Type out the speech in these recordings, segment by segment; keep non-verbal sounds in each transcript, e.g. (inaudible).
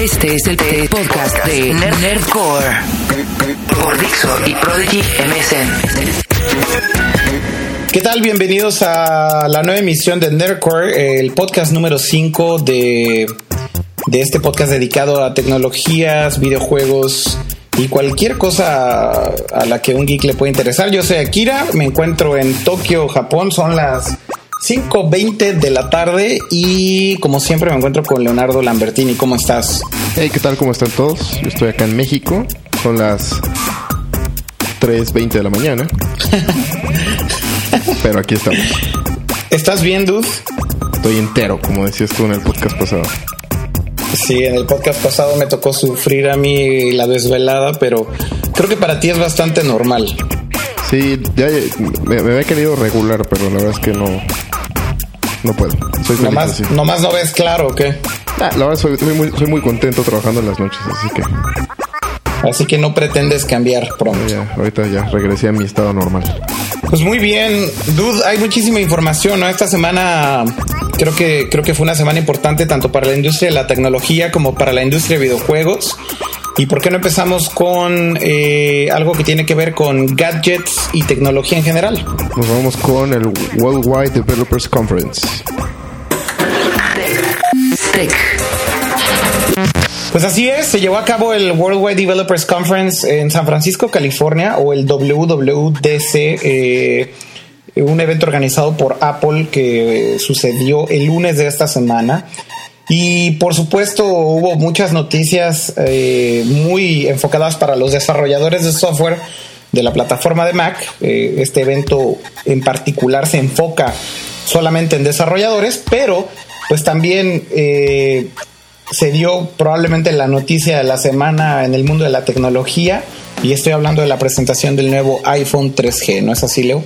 Este es el podcast de Nerdcore por Dixo y Prodigy MSN. ¿Qué tal? Bienvenidos a la nueva emisión de Nerdcore, el podcast número 5 de, de este podcast dedicado a tecnologías, videojuegos y cualquier cosa a la que un geek le puede interesar. Yo soy Akira, me encuentro en Tokio, Japón, son las 5.20 de la tarde y como siempre me encuentro con Leonardo Lambertini. ¿Cómo estás? Hey, ¿qué tal? ¿Cómo están todos? Yo estoy acá en México, son las 3.20 de la mañana. (laughs) Pero aquí estamos. ¿Estás bien, dude? Estoy entero, como decías tú en el podcast pasado. Sí, en el podcast pasado me tocó sufrir a mí la desvelada, pero creo que para ti es bastante normal. Sí, ya me, había querido regular, pero la verdad es que no, no puedo. Soy nomás, nomás no ves claro, ¿o qué? Ah, la verdad soy, muy, soy muy contento trabajando en las noches, así que... Así que no pretendes cambiar pronto. Ya, ahorita ya regresé a mi estado normal. Pues muy bien, dude, hay muchísima información, ¿no? Esta semana creo que creo que fue una semana importante tanto para la industria de la tecnología como para la industria de videojuegos. ¿Y por qué no empezamos con eh, algo que tiene que ver con gadgets y tecnología en general? Nos vamos con el Worldwide Developers Conference. Pues así es, se llevó a cabo el Worldwide Developers Conference en San Francisco, California, o el WWDC, eh, un evento organizado por Apple que sucedió el lunes de esta semana. Y por supuesto hubo muchas noticias eh, muy enfocadas para los desarrolladores de software de la plataforma de Mac. Eh, este evento en particular se enfoca solamente en desarrolladores, pero pues también se dio probablemente la noticia de la semana en el mundo de la tecnología y estoy hablando de la presentación del nuevo iPhone 3G, ¿no es así, Leo?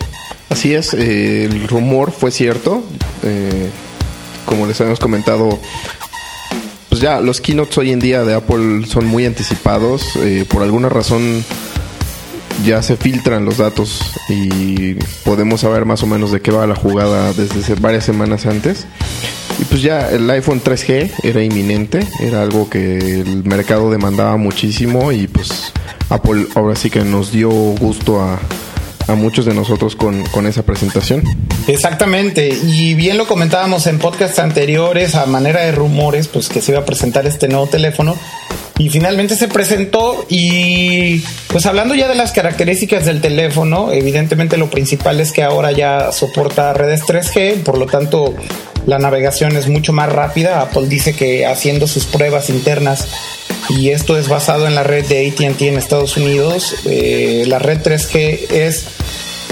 Así es, eh, el rumor fue cierto. Eh, como les habíamos comentado, pues ya los keynotes hoy en día de Apple son muy anticipados. Eh, por alguna razón ya se filtran los datos y podemos saber más o menos de qué va la jugada desde varias semanas antes. Y pues ya el iPhone 3G era inminente, era algo que el mercado demandaba muchísimo y pues Apple ahora sí que nos dio gusto a, a muchos de nosotros con, con, esa presentación. Exactamente, y bien lo comentábamos en podcasts anteriores a manera de rumores, pues que se iba a presentar este nuevo teléfono y finalmente se presentó y pues hablando ya de las características del teléfono, evidentemente lo principal es que ahora ya soporta redes 3G, por lo tanto la navegación es mucho más rápida. Apple dice que haciendo sus pruebas internas y esto es basado en la red de ATT en Estados Unidos, eh, la red 3G es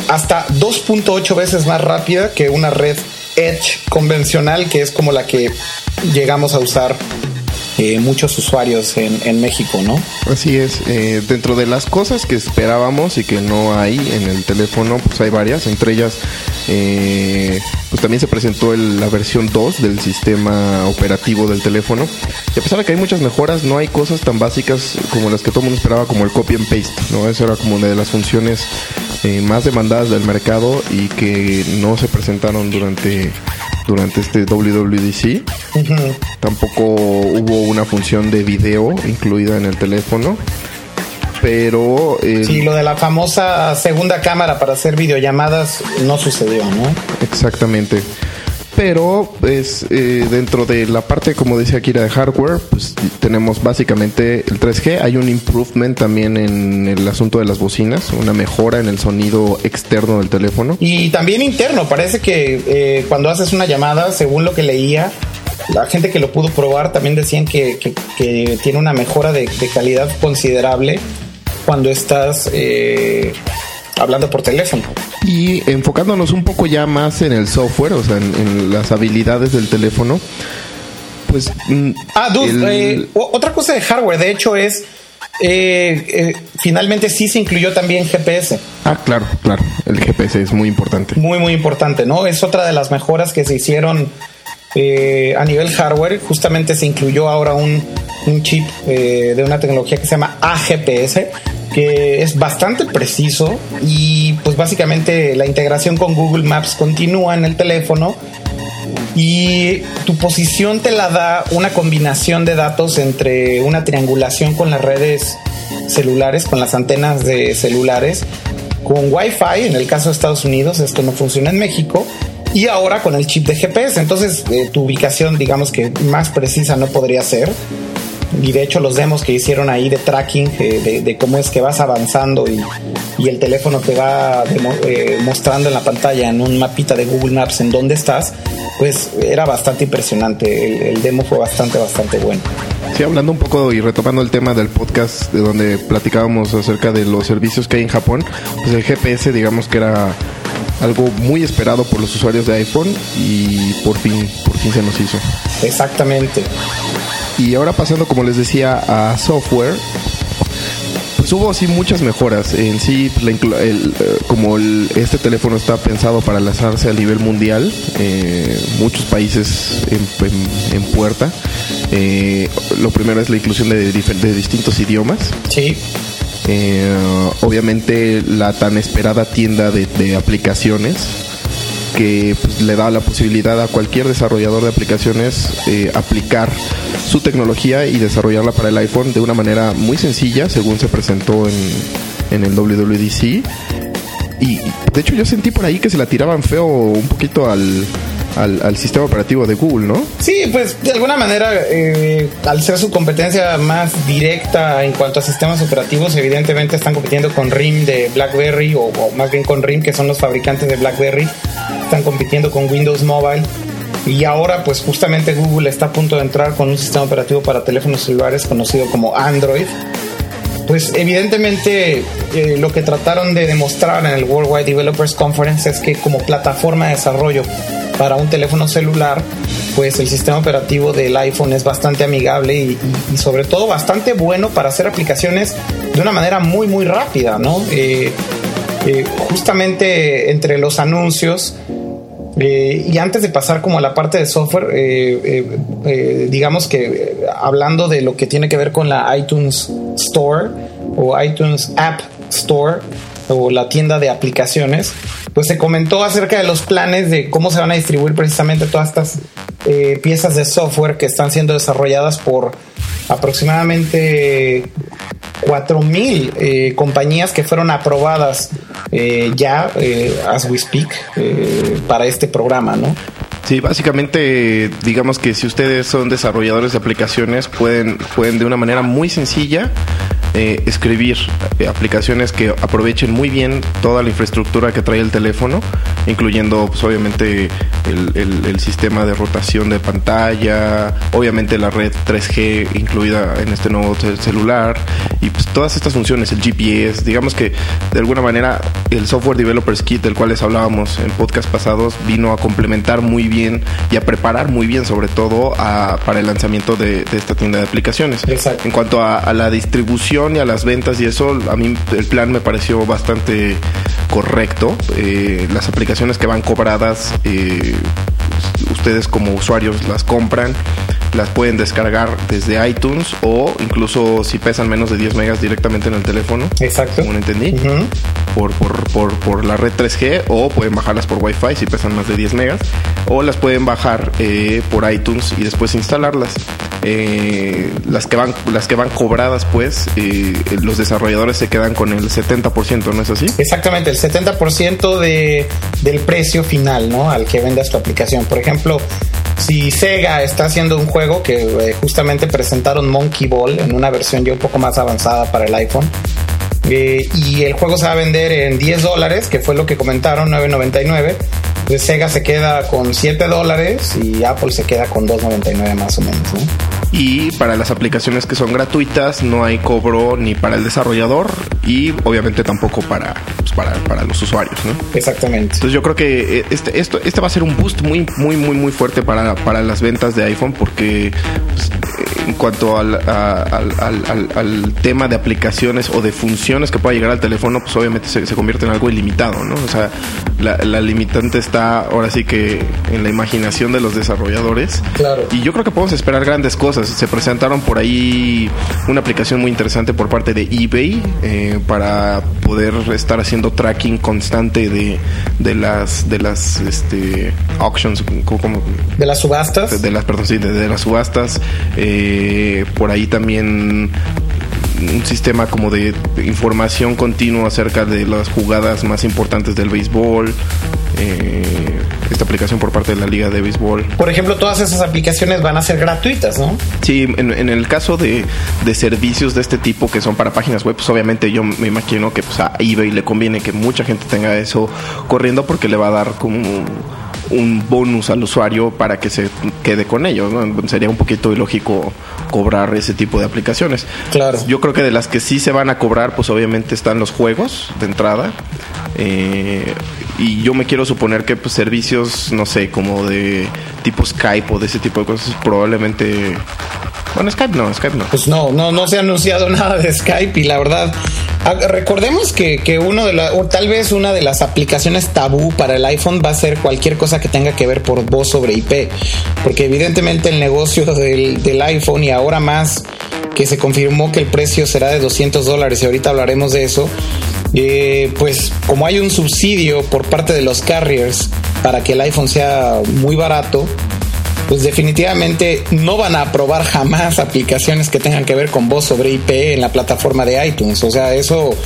hasta 2.8 veces más rápida que una red Edge convencional, que es como la que llegamos a usar eh, muchos usuarios en, México, ¿no? Así es. Eh, dentro de las cosas que esperábamos y que no hay en el teléfono, pues hay varias. Entre ellas, eh, pues también se presentó la versión 2 del sistema operativo del teléfono. Y a pesar de que hay muchas mejoras, no hay cosas tan básicas como las que todo el mundo esperaba, como el copy and paste, ¿no? Eso era como una de las funciones más demandadas del mercado y que no se presentaron durante durante este WWDC. Tampoco hubo una función de video incluida en el teléfono. Pero. Eh, sí, lo de la famosa segunda cámara para hacer videollamadas no sucedió, ¿no? Exactamente pero pues eh, dentro de la parte como decía Akira de hardware pues tenemos básicamente el 3G hay un improvement también en el asunto de las bocinas una mejora en el sonido externo del teléfono. Y también interno. Parece que eh, cuando haces una llamada según lo que leía la gente que lo pudo probar también decían que, tiene una mejora de, calidad considerable cuando estás eh, hablando por teléfono. Y enfocándonos un poco ya más en el software, o sea, en, las habilidades del teléfono, pues... Mm, ah, dude, eh, otra cosa de hardware, de hecho, es... Eh, eh, finalmente sí se incluyó también GPS. Ah, claro, claro. El GPS es muy importante. Muy, muy importante, ¿no? Es otra de las mejoras que se hicieron a nivel hardware. Justamente se incluyó ahora un, un chip de una tecnología que se llama AGPS, que es bastante preciso y pues básicamente la integración con Google Maps continúa en el teléfono y tu posición te la da una combinación de datos entre una triangulación con las redes celulares, con las antenas de celulares, con Wi-Fi en el caso de Estados Unidos, esto no funciona en México, y ahora con el chip de GPS. Entonces, eh, tu ubicación, digamos que más precisa no podría ser y de hecho los demos que hicieron ahí de tracking, eh, de, cómo es que vas avanzando y, el teléfono te va eh, mostrando en la pantalla en un mapita de Google Maps en dónde estás, pues era bastante impresionante. El, demo fue bastante, bastante bueno. Sí, hablando un poco y retomando el tema del podcast de donde platicábamos acerca de los servicios que hay en Japón, pues el GPS digamos que era algo muy esperado por los usuarios de iPhone y por fin, por fin se nos hizo. Exactamente. Y ahora pasando, como les decía, a software, pues hubo así muchas mejoras. En sí, pues, eh, como este teléfono está pensado para lanzarse a nivel mundial, eh, muchos países en, puerta. Eh, lo primero es la inclusión de, distintos idiomas. Sí. obviamente la tan esperada tienda de, aplicaciones que pues, le da la posibilidad a cualquier desarrollador de aplicaciones aplicar su tecnología y desarrollarla para el iPhone de una manera muy sencilla, según se presentó en, en el WWDC. Y de hecho yo sentí por ahí que se la tiraban feo un poquito al, al, sistema operativo de Google, ¿no? Sí, pues de alguna manera, eh, al ser su competencia más directa en cuanto a sistemas operativos, evidentemente están compitiendo con RIM de BlackBerry, o más bien con RIM, que son los fabricantes de BlackBerry, están compitiendo con Windows Mobile. Y ahora pues justamente Google está a punto de entrar con un sistema operativo para teléfonos celulares conocido como Android. Pues evidentemente eh, lo que trataron de demostrar en el Worldwide Developers Conference es que como plataforma de desarrollo para un teléfono celular, pues el sistema operativo del iPhone es bastante amigable y, sobre todo bastante bueno para hacer aplicaciones de una manera muy muy rápida, ¿no? Eh, eh, justamente entre los anuncios eh, y antes de pasar como a la parte de software, eh, eh, digamos que hablando de lo que tiene que ver con la iTunes Store o iTunes App Store o la tienda de aplicaciones, pues se comentó acerca de los planes de cómo se van a distribuir precisamente todas estas piezas de software que están siendo desarrolladas por aproximadamente 4.000 eh, compañías que fueron aprobadas eh, ya, eh, as we speak, eh, para este programa, ¿no? Sí, básicamente, digamos que si ustedes son desarrolladores de aplicaciones, pueden, pueden de una manera muy sencilla eh, escribir aplicaciones que aprovechen muy bien toda la infraestructura que trae el teléfono, incluyendo pues, obviamente el, sistema de rotación de pantalla, obviamente la red 3G incluida en este nuevo celular y pues, todas estas funciones, el GPS, digamos que de alguna manera el Software Developers Kit del cual les hablábamos en podcast pasados vino a complementar muy bien y a preparar muy bien sobre todo para el lanzamiento de, esta tienda de aplicaciones. En cuanto a la distribución, y a las ventas y eso, a mí el plan me pareció bastante correcto. Eh, las aplicaciones que van cobradas, eh, ustedes como usuarios las compran, las pueden descargar desde iTunes o incluso si pesan menos de 10 megas directamente en el teléfono. Exacto. Como entendí. por, por, por, la red 3G o pueden bajarlas por Wi-Fi si pesan más de 10 megas o las pueden bajar eh, por iTunes y después instalarlas. Las que van las que van cobradas pues los desarrolladores se quedan con el 70%, ¿no es así? Exactamente, el 70% de, del precio final, ¿no? Al que vendas tu aplicación. Por ejemplo, si Sega está haciendo un juego que eh, justamente presentaron Monkey Ball en una versión ya un poco más avanzada para el iPhone, eh, y el juego se va a vender en 10 dólares, que fue lo que comentaron, 9.99. Pues Sega se queda con 7 dólares y Apple se queda con 2.99 más o menos. ¿no? Y para las aplicaciones que son gratuitas no hay cobro ni para el desarrollador y obviamente tampoco para, pues, para, para, los usuarios, ¿no? Exactamente. Entonces yo creo que eh, este, esto, este va a ser un boost muy, muy, muy, muy fuerte para, para las ventas de iPhone porque pues, en cuanto al, al, al, tema de aplicaciones o de funciones que pueda llegar al teléfono, pues obviamente se, se convierte en algo ilimitado, ¿no? O sea, la, la, limitante está ahora sí que en la imaginación de los desarrolladores. Claro. Y yo creo que podemos esperar grandes cosas se presentaron por ahí una aplicación muy interesante por parte de eBay eh, para poder estar haciendo tracking constante de, de las de las este, auctions, como, de las subastas, de, las perdón sí, de, las subastas. Eh, por ahí también un sistema como de información continua acerca de las jugadas más importantes del béisbol. Eh, esta aplicación por parte de la Liga de Béisbol. Por ejemplo, todas esas aplicaciones van a ser gratuitas, ¿no? Sí, en, el caso de, servicios de este tipo que son para páginas web, pues obviamente yo me imagino que pues, a eBay le conviene que mucha gente tenga eso corriendo porque le va a dar como un bonus al usuario para que se quede con ellos. Sería un poquito ilógico cobrar ese tipo de aplicaciones. Claro. Yo creo que de las que sí se van a cobrar, pues obviamente están los juegos de entrada. Eh, y yo me quiero suponer que pues, servicios, no sé, como de tipo Skype o de ese tipo de cosas, probablemente bueno, Skype no, Skype no. Pues no, no, no se ha anunciado (laughs) nada de Skype y la verdad, recordemos que, que uno de la, o tal vez una de las aplicaciones tabú para el iPhone va a ser cualquier cosa que tenga que ver por voz sobre IP, porque evidentemente el negocio (laughs) del, iPhone y ahora más que se confirmó que el precio será de 200 dólares y ahorita hablaremos de eso, eh, pues como hay un subsidio por parte de los carriers para que el iPhone sea muy barato, pues definitivamente no van a aprobar jamás aplicaciones que tengan que ver con voz sobre IP en la plataforma de iTunes. O sea, eso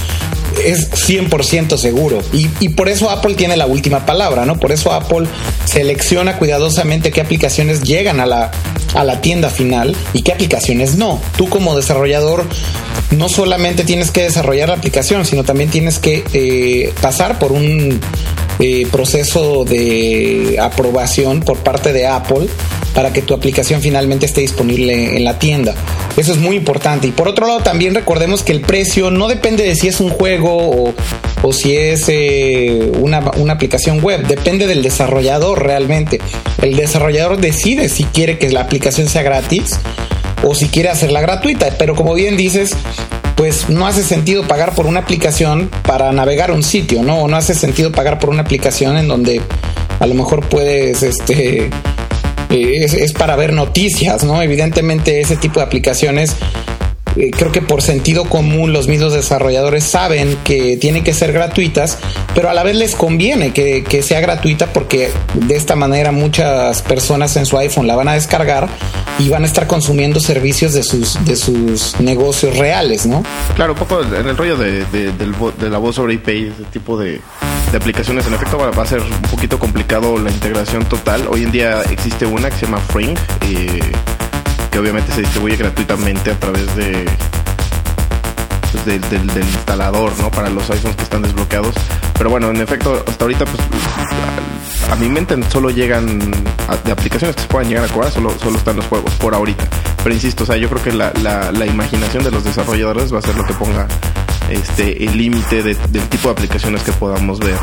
es 100% seguro. Y, por eso Apple tiene la última palabra, ¿no? Por eso Apple selecciona cuidadosamente qué aplicaciones llegan a la, a la tienda final y qué aplicaciones no. Tú como desarrollador no solamente tienes que desarrollar la aplicación, sino también tienes que eh, pasar por un eh, proceso de aprobación por parte de Apple para que tu aplicación finalmente esté disponible en la tienda. Eso es muy importante. Y por otro lado, también recordemos que el precio no depende de si es un juego o, si es eh, una, una, aplicación web. Depende del desarrollador realmente. El desarrollador decide si quiere que la aplicación sea gratis o si quiere hacerla gratuita. Pero como bien dices, pues no hace sentido pagar por una aplicación para navegar un sitio, ¿no? O no hace sentido pagar por una aplicación en donde a lo mejor puedes, este, eh, es, para ver noticias, ¿no? Evidentemente ese tipo de aplicaciones eh, creo que por sentido común los mismos desarrolladores saben que tienen que ser gratuitas, pero a la vez les conviene que, sea gratuita porque de esta manera muchas personas en su iPhone la van a descargar y van a estar consumiendo servicios de sus, de sus negocios reales, ¿no? Claro, un poco en el rollo de, la voz sobre IP, ese tipo de, aplicaciones, en efecto va, a ser un poquito complicado la integración total. Hoy en día existe una que se llama Fring. Eh, obviamente se distribuye gratuitamente a través de pues, del, instalador, ¿no? Para los iPhones que están desbloqueados. Pero bueno, en efecto, hasta ahorita, pues, a, mi mente solo llegan de aplicaciones que se puedan llegar a cobrar, solo, solo están los juegos, por ahorita. Pero insisto, o sea, yo creo que la, la, imaginación de los desarrolladores va a ser lo que ponga este el límite del tipo de aplicaciones que podamos ver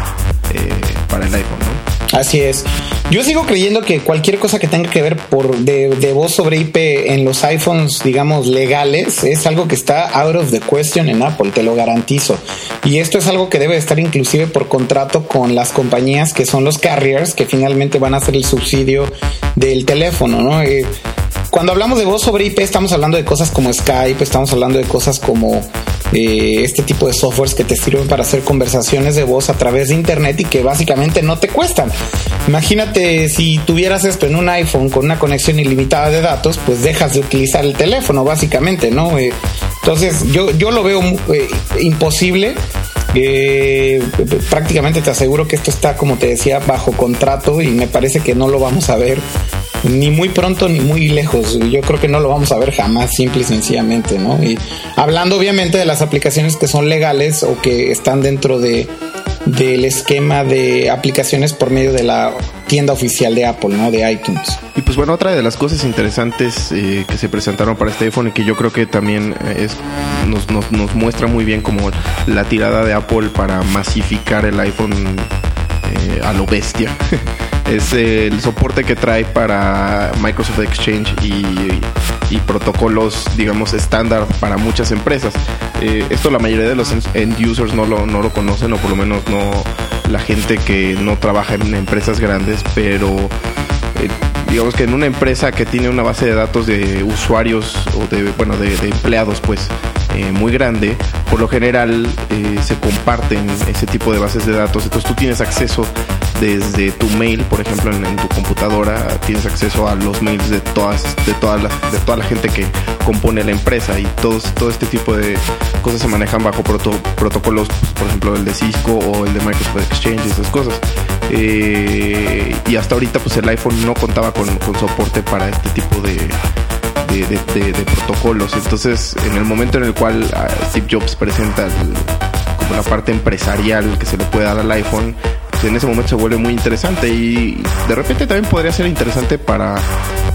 eh, para el iPhone, ¿no? Así es. Yo sigo creyendo que cualquier cosa que tenga que ver por de, voz sobre IP en los iPhones, digamos, legales, es algo que está out of the question en Apple, te lo garantizo. Y esto es algo que debe estar inclusive por contrato con las compañías que son los carriers, que finalmente van a hacer el subsidio del teléfono, ¿no? Eh, cuando hablamos de voz sobre IP, estamos hablando de cosas como Skype, estamos hablando de cosas como eh, este tipo de softwares que te sirven para hacer conversaciones de voz a través de internet y que básicamente no te cuestan. Imagínate si tuvieras esto en un iPhone con una conexión ilimitada de datos, pues dejas de utilizar el teléfono, básicamente, ¿no? Eh, entonces yo, yo lo veo eh, imposible. prácticamente te aseguro que esto está, como te decía, bajo contrato y me parece que no lo vamos a ver ni muy pronto ni muy lejos. Yo creo que no lo vamos a ver jamás, simple y sencillamente, ¿no? Y hablando obviamente de las aplicaciones que son legales o que están dentro de del esquema de aplicaciones por medio de la tienda oficial de Apple, ¿no? De iTunes. Y pues bueno, otra de las cosas interesantes eh, que se presentaron para este iPhone y que yo creo que también eh, es, nos, nos, muestra muy bien como la tirada de Apple para masificar el iPhone eh, a lo bestia. (laughs) es el soporte que trae para Microsoft Exchange y, protocolos, digamos, estándar para muchas empresas. Eh, esto la mayoría de los end users no lo, no lo conocen o por lo menos no la gente que no trabaja en empresas grandes, pero eh, digamos que en una empresa que tiene una base de datos de usuarios o de, bueno, de, empleados, pues, eh, muy grande, por lo general se comparten ese tipo de bases de datos. Entonces tú tienes acceso desde tu mail, por ejemplo, en, tu computadora, tienes acceso a los mails de todas, de todas las, de toda la gente que compone la empresa y todos, todo este tipo de cosas se manejan bajo protocolos, por ejemplo, el de Cisco o el de Microsoft Exchange, esas cosas. Eh, y hasta ahorita, pues el iPhone no contaba con soporte para este tipo de de, protocolos. Entonces, en el momento en el cual ah, Steve Jobs presenta como la parte empresarial que se le puede dar al iPhone, pues en ese momento se vuelve muy interesante y de repente también podría ser interesante para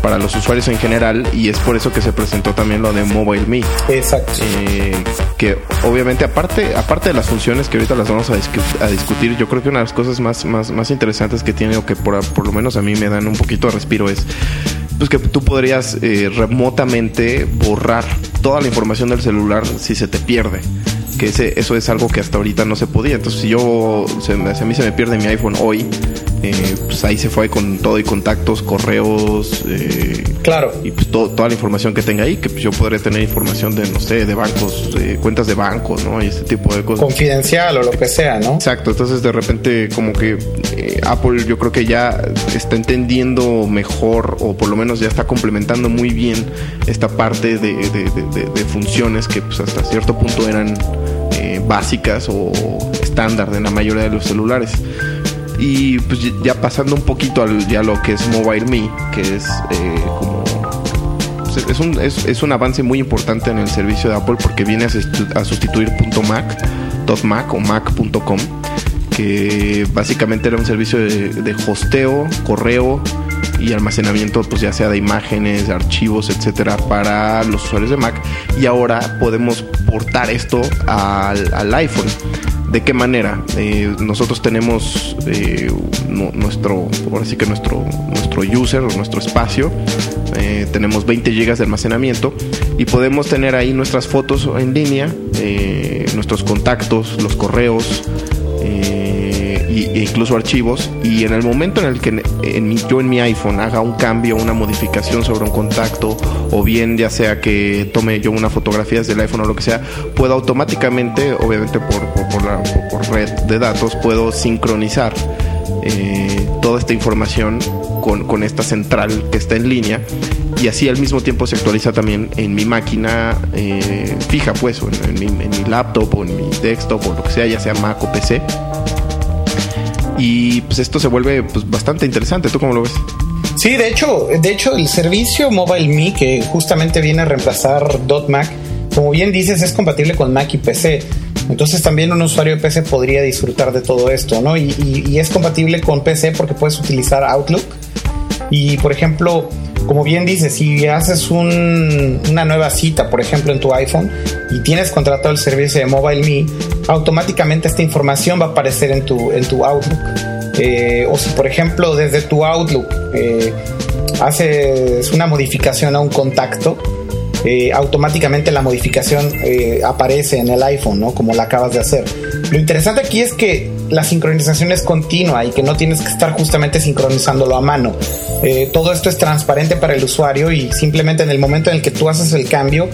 para los usuarios en general y es por eso que se presentó también lo de Mobile Me. Exacto. Eh, que obviamente aparte aparte de las funciones que ahorita las vamos a, discutir, yo creo que una de las cosas más, más, más interesantes que tiene o que por, por lo menos a mí me dan un poquito de respiro es pues que tú podrías eh, remotamente borrar toda la información del celular si se te pierde. Que ese, eso es algo que hasta ahorita no se podía. Entonces, si yo, se, si a mí se me pierde mi iPhone hoy, eh, pues ahí se fue con todo y contactos, correos. Eh, claro. Y pues toda la información que tenga ahí, que pues yo podré tener información de, no sé, de bancos, cuentas de bancos, ¿no? Y ese tipo de cosas. Confidencial o lo que sea, ¿no? Exacto. Entonces, de repente, como que eh, Apple yo creo que ya está entendiendo mejor, o por lo menos ya está complementando muy bien esta parte de, funciones que pues hasta cierto punto eran básicas o estándar de la mayoría de los celulares. Y pues ya pasando un poquito al ya lo que es Mobile Me, que es eh, como pues, es un, es, un avance muy importante en el servicio de Apple porque viene a, sustituir .mac, .mac o mac.com, que básicamente era un servicio de, de, hosteo, correo y almacenamiento, pues ya sea de imágenes, archivos, etcétera, para los usuarios de Mac. Y ahora podemos portar esto al, al iPhone. ¿De qué manera? Eh, nosotros tenemos eh, nuestro, ahora sí que nuestro, nuestro user o nuestro espacio. Eh, tenemos 20 GB de almacenamiento y podemos tener ahí nuestras fotos en línea, nuestros contactos, los correos, incluso archivos y en el momento en el que en yo en mi iPhone haga un cambio, una modificación sobre un contacto o bien ya sea que tome yo una fotografía desde el iPhone o lo que sea, puedo automáticamente, obviamente por, por, la, por red de datos, puedo sincronizar eh, toda esta información con, con, esta central que está en línea y así al mismo tiempo se actualiza también en mi máquina eh, fija pues o en, mi, en mi laptop o en mi desktop o lo que sea ya sea Mac o PC y pues esto se vuelve pues, bastante interesante. ¿Tú cómo lo ves? Sí, de hecho, de hecho el servicio Mobile Me que justamente viene a reemplazar .Mac, como bien dices, es compatible con Mac y PC. Entonces también un usuario de PC podría disfrutar de todo esto, ¿no? Y, es compatible con PC porque puedes utilizar Outlook. Y por ejemplo, como bien dices, si haces una nueva cita, por ejemplo, en tu iPhone y tienes contratado el servicio de Mobile Me, automáticamente esta información va a aparecer en tu, en tu Outlook. Eh, o si, por ejemplo, desde tu Outlook eh, haces una modificación a un contacto, eh, automáticamente la modificación aparece en el iPhone, ¿no? Como la acabas de hacer. Lo interesante aquí es que la sincronización es continua y que no tienes que estar justamente sincronizándolo a mano. Eh, todo esto es transparente para el usuario y simplemente en el momento en el que tú haces el cambio,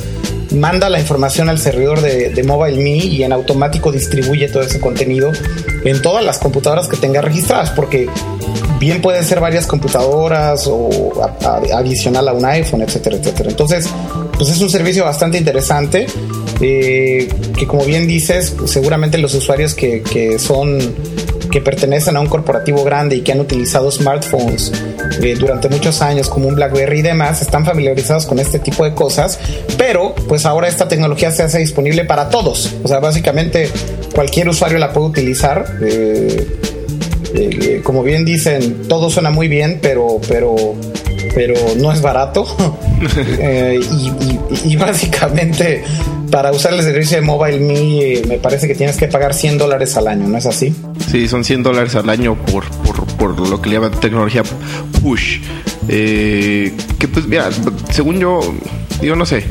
manda la información al servidor de, de MobileMe y en automático distribuye todo ese contenido en todas las computadoras que tenga registradas, porque bien pueden ser varias computadoras o adicional a un iPhone, etcétera, etcétera. Entonces, pues es un servicio bastante interesante eh, que como bien dices, seguramente los usuarios que, que, son que pertenecen a un corporativo grande y que han utilizado smartphones eh, durante muchos años como un BlackBerry y demás están familiarizados con este tipo de cosas, pero pues ahora esta tecnología se hace disponible para todos, o sea, básicamente cualquier usuario la puede utilizar. Eh, como bien dicen, todo suena muy bien, pero, pero pero no es barato. (laughs) Eh, y, básicamente, para usar el servicio de Mobile Me, eh, me parece que tienes que pagar 100 dólares al año, ¿no es así? Sí, son 100 dólares al año por, por, por lo que le llaman tecnología push. Eh, que pues, mira, según yo, yo no sé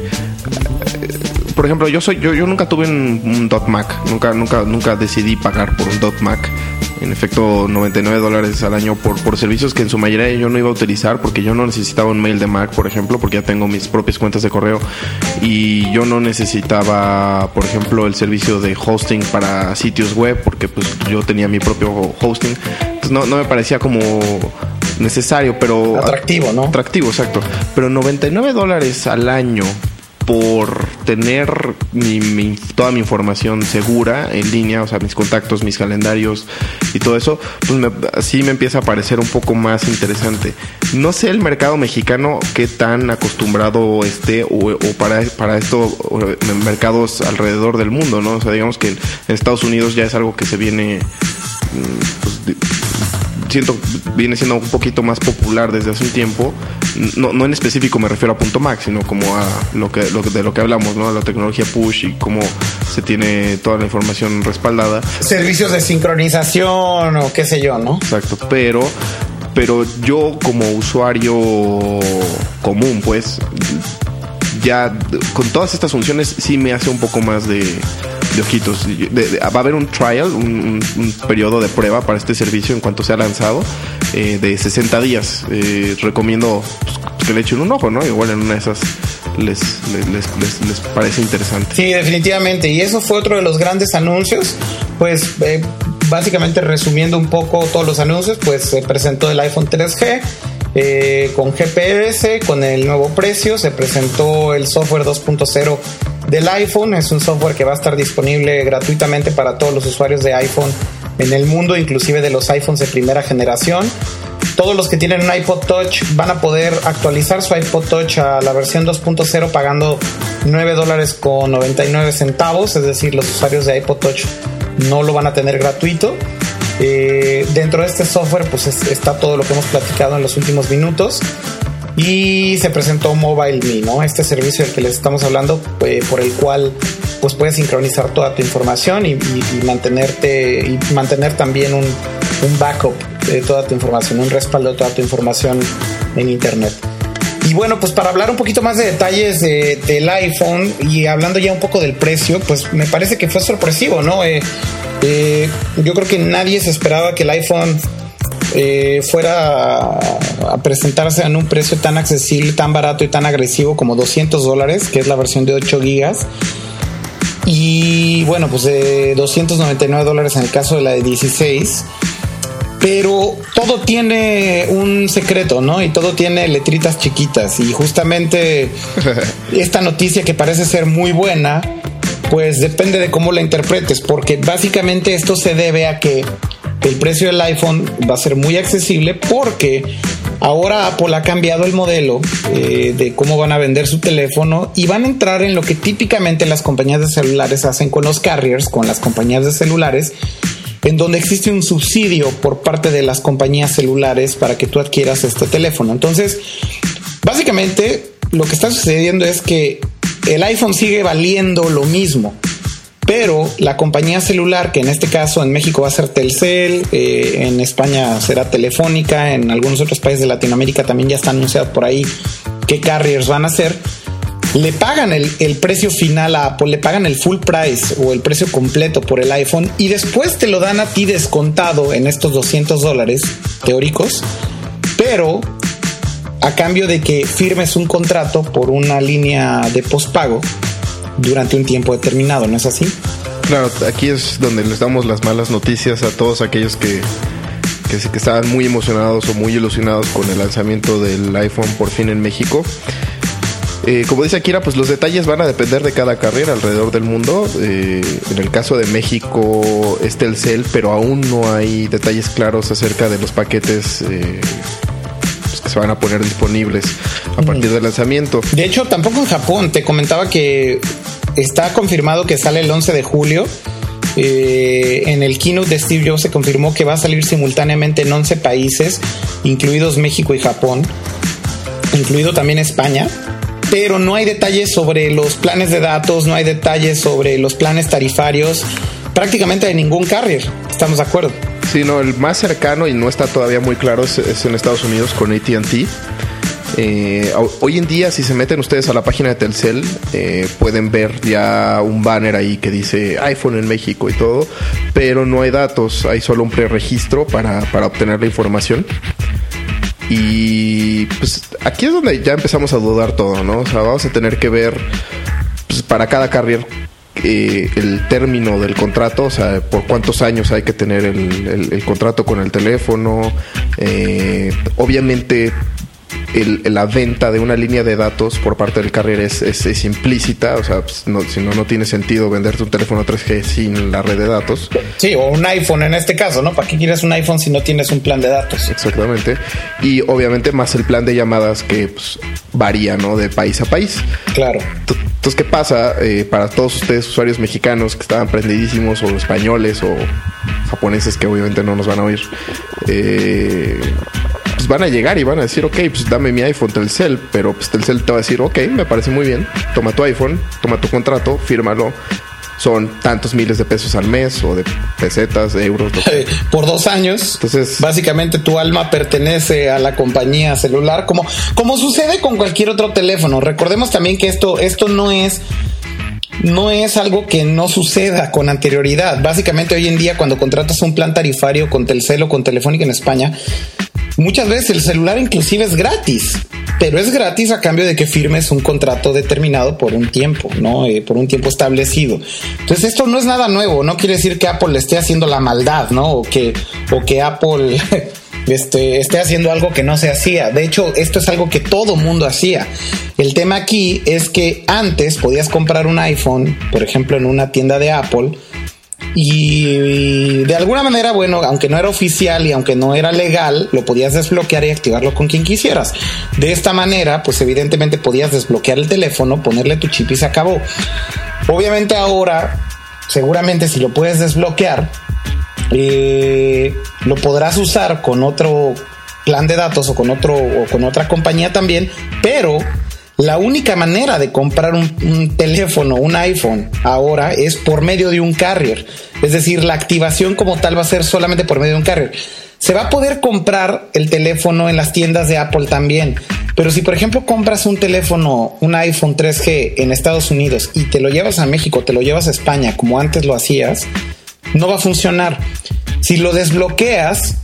por ejemplo, yo soy, yo, yo nunca tuve un, un, .Mac, nunca, nunca, nunca decidí pagar por un .Mac. en efecto 99 dólares al año por, por servicios que en su mayoría yo no iba a utilizar porque yo no necesitaba un mail de Mac, por ejemplo, porque ya tengo mis propias cuentas de correo y yo no necesitaba, por ejemplo, el servicio de hosting para sitios web porque pues yo tenía mi propio hosting. Entonces no, no me parecía como necesario, pero... Atractivo, ¿no? Atractivo, exacto. Pero 99 dólares al año por tener mi, toda mi información segura en línea, o sea, mis contactos, mis calendarios y todo eso, pues me, así me empieza a parecer un poco más interesante. No sé el mercado mexicano qué tan acostumbrado esté o, para, para esto mercados alrededor del mundo, ¿no? O sea, digamos que en Estados Unidos ya es algo que se viene mm, pues, siento viene siendo un poquito más popular desde hace un tiempo. No, no en específico me refiero a punto Max, sino como a lo que, lo, de lo que hablamos, ¿no? La tecnología push y cómo se tiene toda la información respaldada. Servicios de sincronización o qué sé yo, ¿no? Exacto, pero pero yo como usuario común, pues ya con todas estas funciones sí me hace un poco más de de ojitos. va a haber un trial, un, periodo de prueba para este servicio en cuanto sea lanzado eh, de 60 días. Eh, recomiendo pues, que le echen un ojo, ¿no? Igual en una de esas les, les, parece interesante. Sí, definitivamente. Y eso fue otro de los grandes anuncios. Pues eh, básicamente resumiendo un poco todos los anuncios, pues se presentó el iPhone 3G. Con GPS, con el nuevo precio, se presentó el software 2.0 del iPhone. Es un software que va a estar disponible gratuitamente para todos los usuarios de iPhone en el mundo, inclusive de los iPhones de primera generación. Todos los que tienen un iPod Touch van a poder actualizar su iPod Touch a la versión 2.0 pagando 9 dólares con 99 centavos, es decir, los usuarios de iPod Touch no lo van a tener gratuito. Eh, dentro de este software pues está todo lo que hemos platicado en los últimos minutos y se presentó Mobile Me, ¿no? Este servicio del que les estamos hablando, eh, por el cual pues puedes sincronizar toda tu información y, mantenerte y mantener también un, backup de toda tu información, un respaldo de toda tu información en internet. Y bueno, pues para hablar un poquito más de detalles del iPhone y hablando ya un poco del precio, pues me parece que fue sorpresivo, ¿no? Eh, eh, yo creo que nadie se esperaba que el iPhone eh, fuera a, presentarse en un precio tan accesible, tan barato y tan agresivo como 200 dólares, que es la versión de 8 gigas. Y bueno, pues de 299 dólares en el caso de la de 16. Pero todo tiene un secreto, ¿no? Y todo tiene letritas chiquitas. Y justamente (laughs) esta noticia que parece ser muy buena, pues depende de cómo la interpretes, porque básicamente esto se debe a que el precio del iPhone va a ser muy accesible porque ahora Apple ha cambiado el modelo eh, de cómo van a vender su teléfono y van a entrar en lo que típicamente las compañías de celulares hacen con los carriers, con las compañías de celulares, en donde existe un subsidio por parte de las compañías celulares para que tú adquieras este teléfono. Entonces, básicamente lo que está sucediendo es que el iPhone sigue valiendo lo mismo pero la compañía celular, que en este caso en México va a ser Telcel, eh, en España será Telefónica, en algunos otros países de Latinoamérica también ya está anunciado por ahí qué carriers van a ser, le pagan el, el, precio final a Apple, le pagan el full price o el precio completo por el iPhone y después te lo dan a ti descontado en estos 200 dólares teóricos, pero a cambio de que firmes un contrato por una línea de postpago durante un tiempo determinado, ¿no es así? Claro, aquí es donde les damos las malas noticias a todos aquellos que, que, estaban muy emocionados o muy ilusionados con el lanzamiento del iPhone por fin en México. Eh, como dice Akira, pues los detalles van a depender de cada carrera alrededor del mundo. Eh, en el caso de México es Telcel, pero aún no hay detalles claros acerca de los paquetes eh, se van a poner disponibles a partir del lanzamiento. De hecho, tampoco en Japón. Te comentaba que está confirmado que sale el 11 de julio. Eh, en el keynote de Steve Jobs se confirmó que va a salir simultáneamente en 11 países, incluidos México y Japón, incluido también España. Pero no hay detalles sobre los planes de datos, no hay detalles sobre los planes tarifarios, prácticamente de ningún carrier. ¿Estamos de acuerdo? Sí, no, el más cercano y no está todavía muy claro es, en Estados Unidos con ATT. Eh, hoy en día, si se meten ustedes a la página de Telcel, eh, pueden ver ya un banner ahí que dice iPhone en México y todo, pero no hay datos, hay solo un preregistro para, para obtener la información. Y pues aquí es donde ya empezamos a dudar todo, ¿no? O sea, vamos a tener que ver pues, para cada carrier eh, el término del contrato, o sea, por cuántos años hay que tener el, contrato con el teléfono. Eh, obviamente la venta de una línea de datos por parte del carrier es, implícita, o sea, pues, si no, no tiene sentido venderte un teléfono 3G sin la red de datos. Sí, o un iPhone en este caso, ¿no? ¿Para qué quieres un iPhone si no tienes un plan de datos? Exactamente. Y obviamente más el plan de llamadas que pues, varía, ¿no? De país a país. Claro. Entonces, ¿qué pasa eh, para todos ustedes usuarios mexicanos que estaban prendidísimos o españoles o japoneses que obviamente no nos van a oír? Eh, pues van a llegar y van a decir, ok, pues dame mi iPhone Telcel, pero pues Telcel te va a decir, ok, me parece muy bien, toma tu iPhone, toma tu contrato, fírmalo, son tantos miles de pesos al mes o de pesetas, de euros. (laughs) Por dos años. Entonces, básicamente tu alma pertenece a la compañía celular, como, como sucede con cualquier otro teléfono. Recordemos también que esto, esto no es no es algo que no suceda con anterioridad. Básicamente hoy en día cuando contratas un plan tarifario con Telcel o con Telefónica en España, Muchas veces el celular inclusive es gratis, pero es gratis a cambio de que firmes un contrato determinado por un tiempo, ¿no? Eh, por un tiempo establecido. Entonces esto no es nada nuevo, no quiere decir que Apple esté haciendo la maldad, ¿no? O que, o que Apple (laughs) este, esté haciendo algo que no se hacía. De hecho, esto es algo que todo mundo hacía. El tema aquí es que antes podías comprar un iPhone, por ejemplo, en una tienda de Apple, y de alguna manera, bueno, aunque no era oficial y aunque no era legal, lo podías desbloquear y activarlo con quien quisieras. De esta manera, pues evidentemente podías desbloquear el teléfono, ponerle tu chip y se acabó. Obviamente ahora, seguramente si lo puedes desbloquear, eh, lo podrás usar con otro plan de datos o con otro o con otra compañía también, pero la única manera de comprar un, teléfono, un iPhone, ahora es por medio de un carrier. Es decir, la activación como tal va a ser solamente por medio de un carrier. Se va a poder comprar el teléfono en las tiendas de Apple también. Pero si por ejemplo compras un teléfono, un iPhone 3G en Estados Unidos y te lo llevas a México, te lo llevas a España como antes lo hacías, no va a funcionar. Si lo desbloqueas,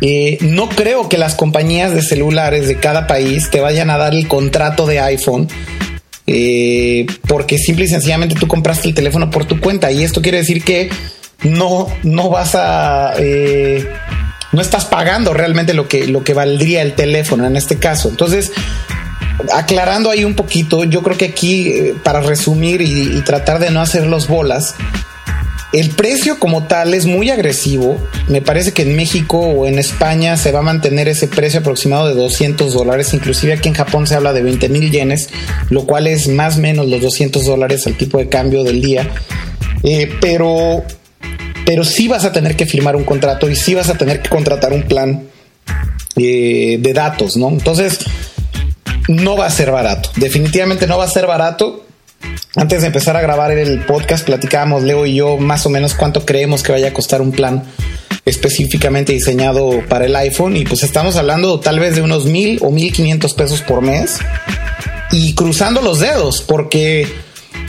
eh, no creo que las compañías de celulares de cada país te vayan a dar el contrato de iPhone. Eh, porque simple y sencillamente tú compraste el teléfono por tu cuenta y esto quiere decir que no, no vas a eh, no estás pagando realmente lo que, lo que valdría el teléfono en este caso. Entonces, aclarando ahí un poquito, yo creo que aquí, para resumir y, y, tratar de no hacer los bolas, el precio como tal es muy agresivo. Me parece que en México o en España se va a mantener ese precio aproximado de 200 dólares. Inclusive aquí en Japón se habla de 20 mil yenes, lo cual es más o menos los 200 dólares al tipo de cambio del día. Eh, pero, pero sí vas a tener que firmar un contrato y sí vas a tener que contratar un plan eh, de datos, ¿no? Entonces, no va a ser barato. Definitivamente no va a ser barato antes de empezar a grabar el podcast, platicábamos Leo y yo más o menos cuánto creemos que vaya a costar un plan específicamente diseñado para el iPhone. Y pues estamos hablando tal vez de unos mil o mil quinientos pesos por mes. Y cruzando los dedos porque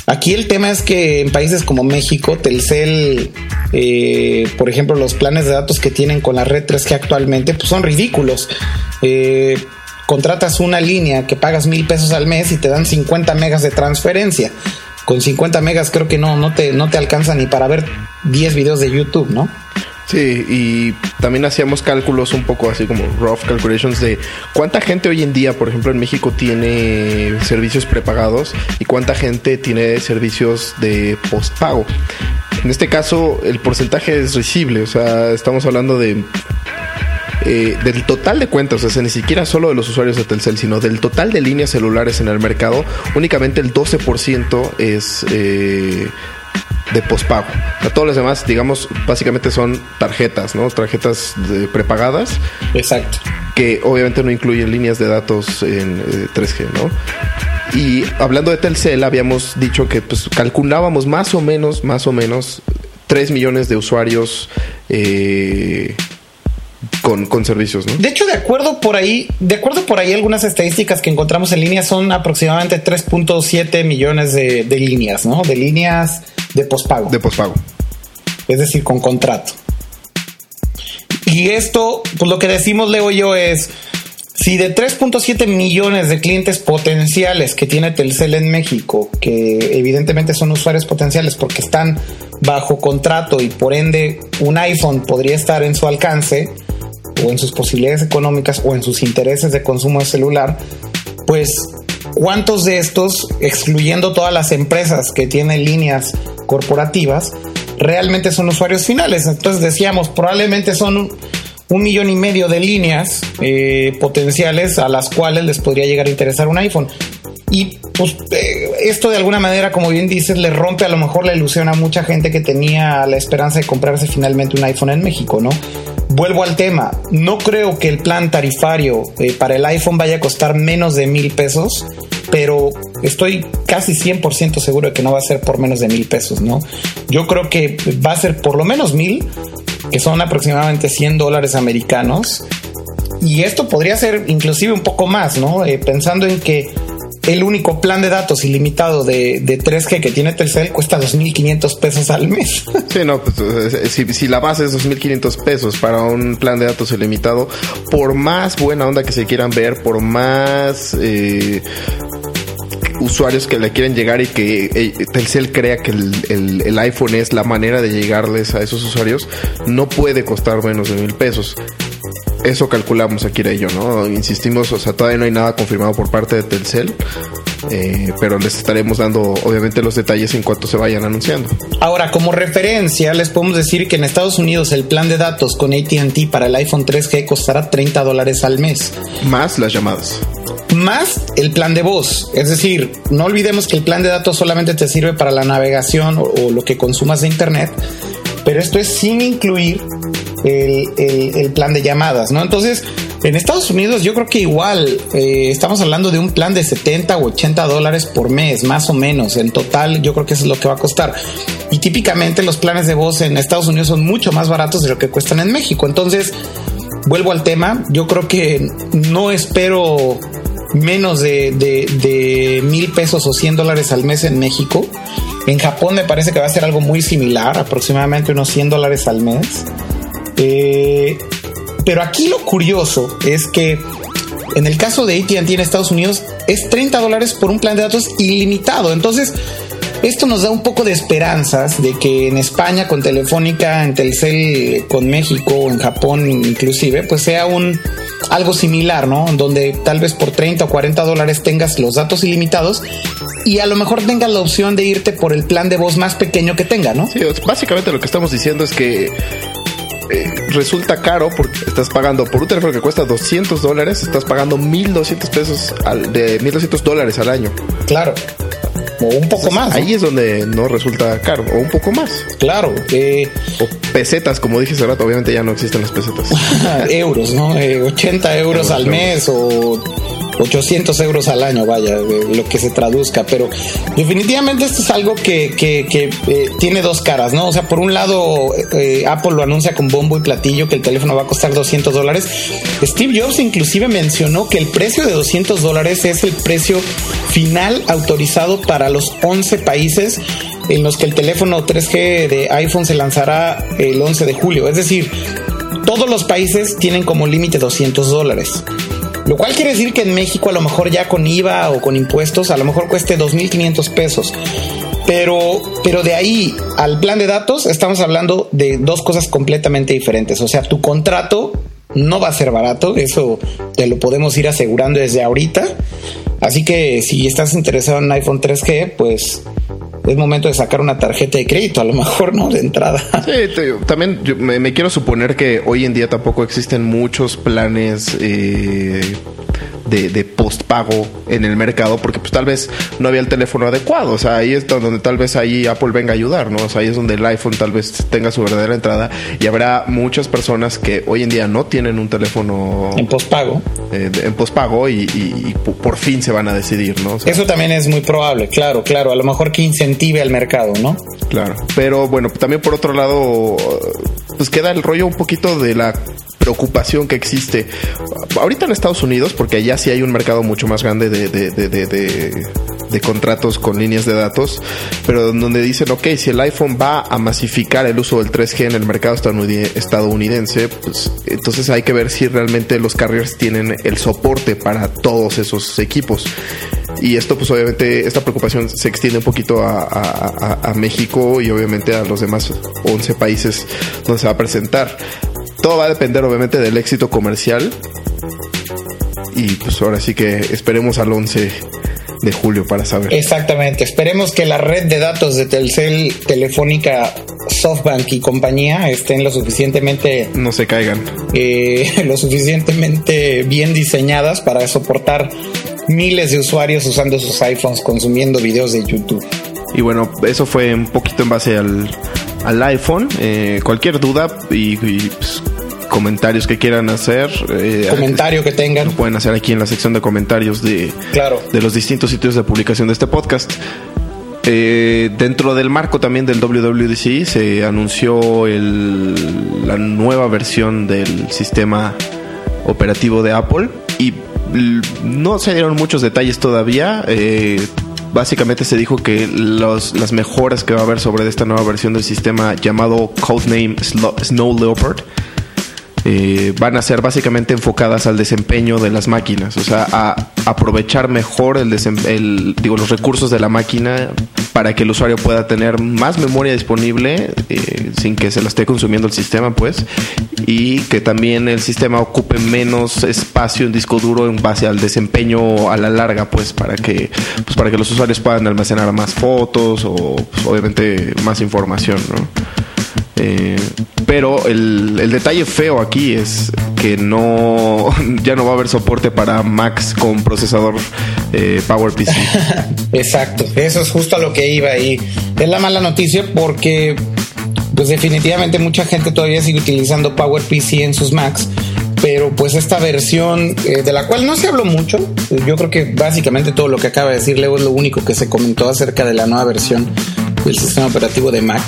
aquí el tema es que en países como México Telcel eh, por ejemplo los planes de datos que tienen con la red 3G actualmente pues son ridículos. Eh, contratas una línea que pagas mil pesos al mes y te dan 50 megas de transferencia. Con 50 megas creo que no, no, te, no te alcanza ni para ver 10 videos de YouTube, ¿no? Sí, y también hacíamos cálculos un poco así como rough calculations de cuánta gente hoy en día, por ejemplo, en México tiene servicios prepagados y cuánta gente tiene servicios de postpago. En este caso, el porcentaje es risible, o sea, estamos hablando de eh, del total de cuentas, o sea, ni siquiera solo de los usuarios de Telcel, sino del total de líneas celulares en el mercado, únicamente el 12% es eh, de pospago. A todos los demás, digamos, básicamente son tarjetas, ¿no? Tarjetas prepagadas. Exacto. Que obviamente no incluyen líneas de datos en 3G, eh, ¿no? Y hablando de Telcel, habíamos dicho que pues calculábamos más o menos, más o menos 3 millones de usuarios eh, con, con servicios, ¿no? De hecho, de acuerdo por ahí, de acuerdo por ahí, algunas estadísticas que encontramos en línea son aproximadamente 3.7 millones de, de líneas, ¿no? De líneas de pospago. De pospago. Es decir, con contrato. Y esto, pues lo que decimos, Leo y yo, es si de 3.7 millones de clientes potenciales que tiene Telcel en México, que evidentemente son usuarios potenciales porque están bajo contrato y por ende un iPhone podría estar en su alcance, o en sus posibilidades económicas, o en sus intereses de consumo de celular, pues ¿cuántos de estos, excluyendo todas las empresas que tienen líneas corporativas, realmente son usuarios finales? Entonces decíamos, probablemente son un, millón y medio de líneas eh, potenciales a las cuales les podría llegar a interesar un iPhone. Y pues eh, esto de alguna manera, como bien dices, le rompe a lo mejor la ilusión a mucha gente que tenía la esperanza de comprarse finalmente un iPhone en México, ¿no? Vuelvo al tema, no creo que el plan tarifario eh, para el iPhone vaya a costar menos de mil pesos, pero estoy casi 100% seguro de que no va a ser por menos de mil pesos, ¿no? Yo creo que va a ser por lo menos mil, que son aproximadamente 100 dólares americanos. Y esto podría ser inclusive un poco más, ¿no? Eh, pensando en que el único plan de datos ilimitado de, de 3G que tiene Telcel cuesta 2.500 pesos al mes. (laughs) Sí, no, pues eh, si, si la base es 2.500 pesos para un plan de datos ilimitado, por más buena onda que se quieran ver, por más... Eh, usuarios que le quieren llegar y que eh, Telcel crea que el, el, el, iPhone es la manera de llegarles a esos usuarios, no puede costar menos de mil pesos. Eso calculamos aquí de ello, ¿no? Insistimos, o sea, todavía no hay nada confirmado por parte de Telcel. Eh, pero les estaremos dando obviamente los detalles en cuanto se vayan anunciando. Ahora, como referencia, les podemos decir que en Estados Unidos el plan de datos con ATT para el iPhone 3G costará 30 dólares al mes. Más las llamadas más el plan de voz. Es decir, no olvidemos que el plan de datos solamente te sirve para la navegación o, o lo que consumas de Internet, pero esto es sin incluir el, el, plan de llamadas, ¿no? Entonces, en Estados Unidos yo creo que igual eh, estamos hablando de un plan de 70 o 80 dólares por mes, más o menos. En total yo creo que eso es lo que va a costar. Y típicamente los planes de voz en Estados Unidos son mucho más baratos de lo que cuestan en México. Entonces, vuelvo al tema, yo creo que no espero menos de, de, de, mil pesos o 100 dólares al mes en México. En Japón me parece que va a ser algo muy similar, aproximadamente unos 100 dólares al mes. Eh, pero aquí lo curioso es que en el caso de ATT en Estados Unidos es 30 dólares por un plan de datos ilimitado. Entonces, esto nos da un poco de esperanzas de que en España con Telefónica, en Telcel con México, en Japón inclusive, pues sea un algo similar, ¿no? Donde tal vez por 30 o 40 dólares tengas los datos ilimitados y a lo mejor tengas la opción de irte por el plan de voz más pequeño que tenga, ¿no? Sí, básicamente lo que estamos diciendo es que eh, resulta caro porque estás pagando por un teléfono que cuesta 200 dólares, estás pagando 1200 pesos al, de 1200 dólares al año. Claro. O un poco Entonces, más. ¿no? Ahí es donde no resulta caro, o un poco más. Claro. Eh, O pesetas, como dije hace rato, obviamente ya no existen las pesetas. (laughs) euros, ¿no? Eh, 80 euros Euros, al euros. mes o 800 euros al año, vaya, lo que se traduzca. Pero definitivamente esto es algo que eh, tiene dos caras, ¿no? O sea, por un lado, eh, Apple lo anuncia con bombo y platillo que el teléfono va a costar 200 dólares. Steve Jobs inclusive mencionó que el precio de 200 dólares es el precio final autorizado para los 11 países en los que el teléfono 3G de iPhone se lanzará el 11 de julio. Es decir, todos los países tienen como límite 200 dólares. Lo cual quiere decir que en México a lo mejor ya con IVA o con impuestos a lo mejor cueste 2.500 pesos. Pero, pero de ahí al plan de datos estamos hablando de dos cosas completamente diferentes. O sea, tu contrato no va a ser barato, eso te lo podemos ir asegurando desde ahorita. Así que si estás interesado en iPhone 3G, pues es momento de sacar una tarjeta de crédito, a lo mejor no de entrada. Sí, te- también yo me, me quiero suponer que hoy en día tampoco existen muchos planes eh, de, de postpago en el mercado porque pues tal vez no había el teléfono adecuado. O sea, ahí es donde tal vez ahí Apple venga a ayudar, ¿no? O sea, ahí es donde el iPhone tal vez tenga su verdadera entrada y habrá muchas personas que hoy en día no tienen un teléfono En pospago. eh, en postpago y, y- y po- por fin se van a decidir, ¿no? O sea, Eso también es muy probable, claro, claro. A lo mejor que incentive al mercado, ¿no? Claro. Pero bueno, también por otro lado, pues queda el rollo un poquito de la preocupación que existe ahorita en Estados Unidos, porque allá sí hay un mercado mucho más grande de, de, de, de, de contratos con líneas de datos, pero donde dicen, ok, si el iPhone va a masificar el uso del 3G en el mercado estadounidense, pues entonces hay que ver si realmente los carriers tienen el soporte para todos esos equipos. Y esto, pues obviamente, esta preocupación se extiende un poquito a, a, a, México y obviamente a los demás 11 países donde se va a presentar. Todo va a depender obviamente del éxito comercial. Y pues ahora sí que esperemos al 11 de julio para saber. Exactamente, esperemos que la red de datos de Telcel, Telefónica, SoftBank y compañía estén lo suficientemente... No se caigan. Eh, (laughs) lo suficientemente bien diseñadas para soportar miles de usuarios usando sus iPhones consumiendo videos de YouTube. Y bueno, eso fue un poquito en base al, al iPhone. Eh, cualquier duda y, y pues, comentarios que quieran hacer. Eh, Comentario que tengan. Lo pueden hacer aquí en la sección de comentarios de, claro. de los distintos sitios de publicación de este podcast. Eh, dentro del marco también del WWDC se anunció el, la nueva versión del sistema operativo de Apple y no se dieron muchos detalles todavía. Eh, básicamente se dijo que los, las mejoras que va a haber sobre esta nueva versión del sistema llamado Codename Snow Leopard eh, van a ser básicamente enfocadas al desempeño de las máquinas, o sea, a aprovechar mejor el, el digo, los recursos de la máquina para que el usuario pueda tener más memoria disponible eh, sin que se la esté consumiendo el sistema, pues, y que también el sistema ocupe menos espacio en disco duro en base al desempeño a la larga, pues, para que, pues, para que los usuarios puedan almacenar más fotos o, pues, obviamente, más información, ¿no? Eh, pero el, el, detalle feo aquí es que no (laughs) ya no va a haber soporte para Macs con procesador eh, PowerPC. (laughs) Exacto, eso es justo a lo que iba y es la mala noticia porque pues definitivamente mucha gente todavía sigue utilizando PowerPC en sus Macs pero pues esta versión eh, de la cual no se habló mucho, yo creo que básicamente todo lo que acaba de decir Leo es lo único que se comentó acerca de la nueva versión del sistema operativo de Mac.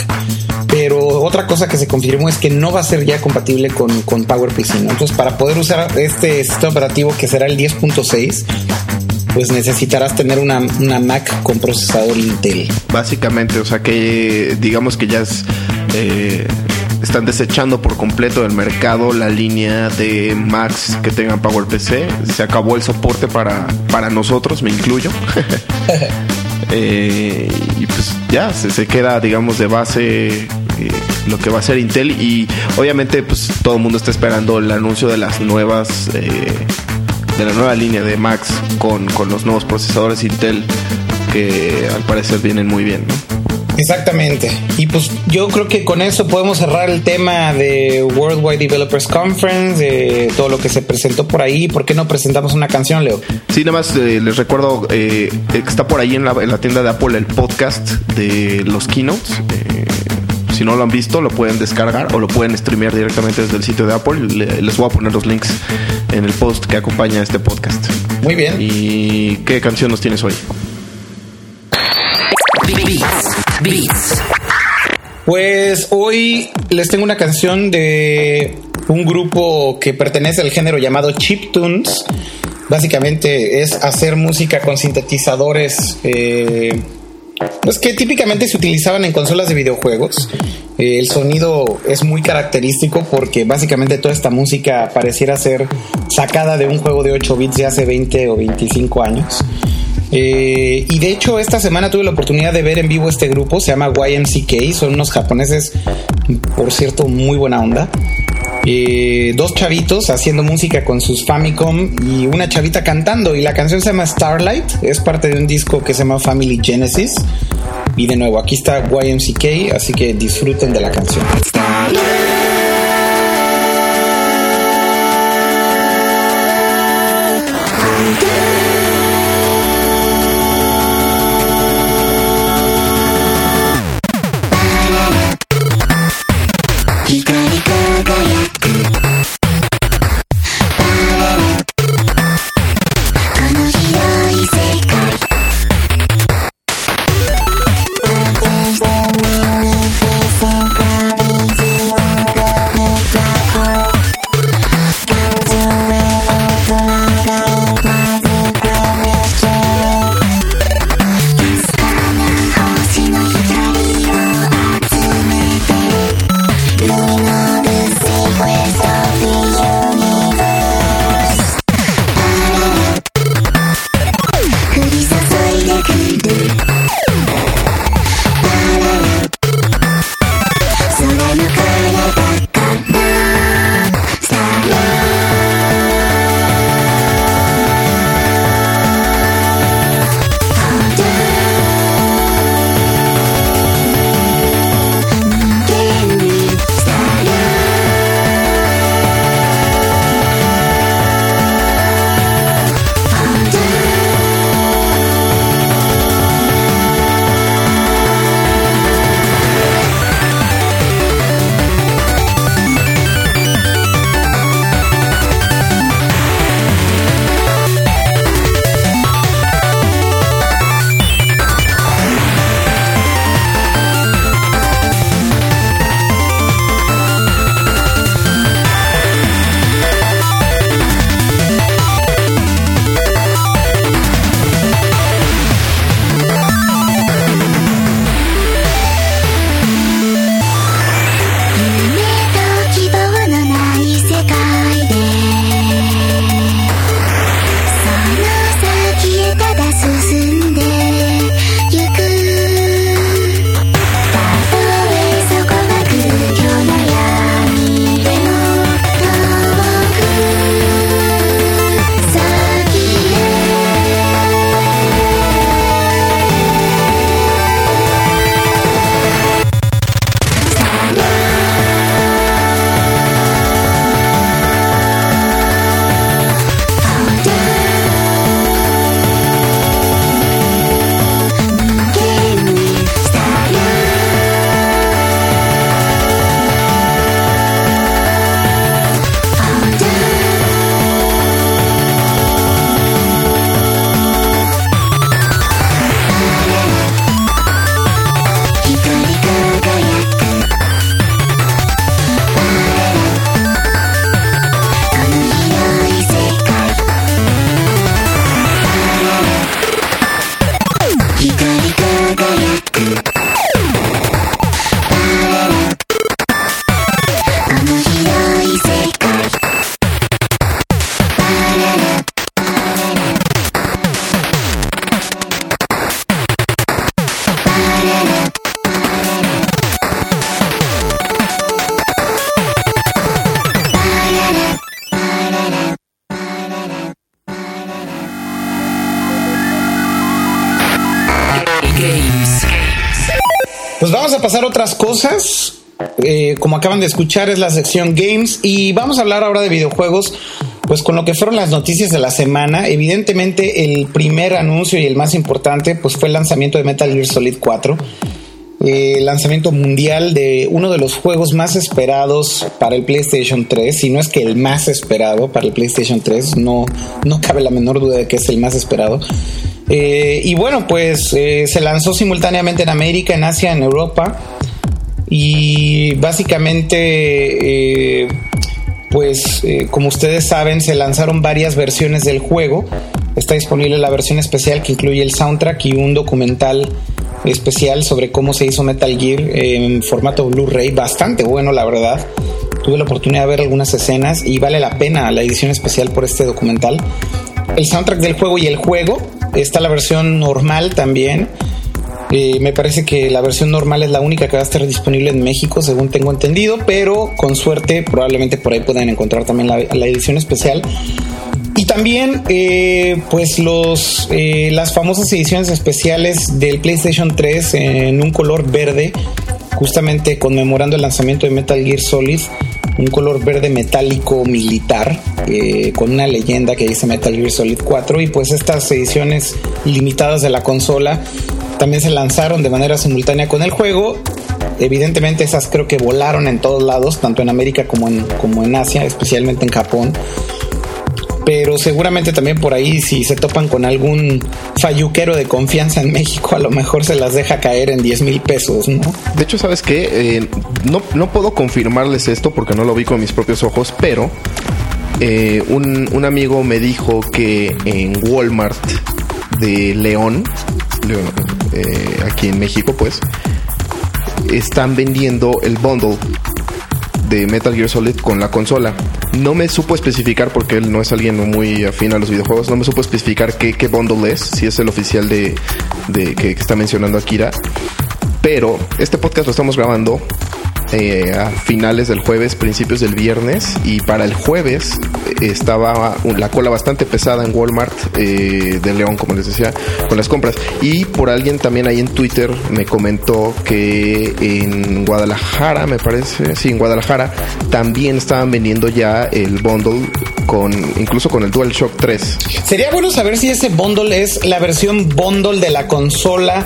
Pero otra cosa que se confirmó es que no va a ser ya compatible con, con PowerPC. ¿no? Entonces, para poder usar este sistema operativo que será el 10.6, pues necesitarás tener una, una, Mac con procesador Intel. Básicamente, o sea que digamos que ya es, eh, están desechando por completo del mercado la línea de Macs que tengan PowerPC. Se acabó el soporte para, para nosotros, me incluyo. (laughs) eh, y pues ya se, se, queda, digamos, de base eh, lo que va a ser Intel. Y obviamente, pues todo el mundo está esperando el anuncio de las nuevas. Eh, de la nueva línea de Macs con, con los nuevos procesadores Intel que al parecer vienen muy bien, ¿no? Exactamente. Y pues yo creo que con eso podemos cerrar el tema de Worldwide Developers Conference, de todo lo que se presentó por ahí. ¿Por qué no presentamos una canción, Leo? Sí, nada más eh, les recuerdo eh, que está por ahí en la, en la, tienda de Apple el podcast de los keynotes. Eh, si no lo han visto, lo pueden descargar o lo pueden streamear directamente desde el sitio de Apple. Le, les voy a poner los links en el post que acompaña este podcast. Muy bien. ¿Y qué canción nos tienes hoy? Beats. Beats. Pues hoy les tengo una canción de un grupo que pertenece al género llamado chiptunes. Básicamente es hacer música con sintetizadores. Eh, pues que típicamente se utilizaban en consolas de videojuegos. Eh, el sonido es muy característico porque básicamente toda esta música pareciera ser sacada de un juego de 8 bits de hace 20 o 25 años. Eh, y de hecho esta semana tuve la oportunidad de ver en vivo este grupo, se llama YMCK, son unos japoneses, por cierto, muy buena onda. Eh, dos chavitos haciendo música con sus Famicom y una chavita cantando y la canción se llama Starlight, es parte de un disco que se llama Family Genesis. Y de nuevo, aquí está YMCK, así que disfruten de la canción. Cosas. Eh, como acaban de escuchar, es la sección Games y vamos a hablar ahora de videojuegos. Pues con lo que fueron las noticias de la semana, evidentemente el primer anuncio y el más importante pues fue el lanzamiento de Metal Gear Solid 4 eh, lanzamiento mundial de uno de los juegos más esperados para el PlayStation 3, si no es que el más esperado para el PlayStation 3, no, no cabe la menor duda de que es el más esperado. Eh, y bueno, pues eh, se lanzó simultáneamente en América, en Asia, en Europa. Y básicamente, pues como ustedes saben, se lanzaron varias versiones del juego. Está disponible la versión especial que incluye el soundtrack y un documental especial sobre cómo se hizo Metal Gear en formato Blu-ray, bastante bueno la verdad. Tuve la oportunidad de ver algunas escenas y vale la pena la edición especial por este documental. El soundtrack del juego y el juego, está la versión normal también. Eh, me parece que la versión normal es la única que va a estar disponible en México, según tengo entendido, pero con suerte probablemente por ahí puedan encontrar también la, edición especial. Y también, eh, pues los eh, las famosas ediciones especiales del PlayStation 3 en un color verde, justamente conmemorando el lanzamiento de Metal Gear Solid, un color verde metálico militar, con una leyenda que dice Metal Gear Solid 4. Y pues estas ediciones limitadas de la consola también se lanzaron de manera simultánea con el juego. Evidentemente esas creo que volaron en todos lados, tanto en América como en, como en Asia, especialmente en Japón pero seguramente también por ahí si se topan con algún falluquero de confianza en México, a lo mejor se las deja caer en 10 mil pesos, ¿no? De hecho, ¿sabes qué? Eh, no, no puedo confirmarles esto porque no lo vi con mis propios ojos, pero eh, un, un, amigo me dijo que en Walmart de León, eh, aquí en México, pues, están vendiendo el bundle de Metal Gear Solid con la consola. No me supo especificar porque él no es alguien muy afín a los videojuegos. No me supo especificar qué, qué bundle es, si es el oficial de, de que, que está mencionando Akira. Pero este podcast lo estamos grabando eh, a finales del jueves, principios del viernes. Y para el jueves estaba la cola bastante pesada en Walmart eh, de León, como les decía, con las compras. Y por alguien también ahí en Twitter me comentó que en Guadalajara, me parece, sí, en Guadalajara, también estaban vendiendo ya el bundle con incluso con el DualShock 3. Sería bueno saber si ese bundle es la versión bundle de la consola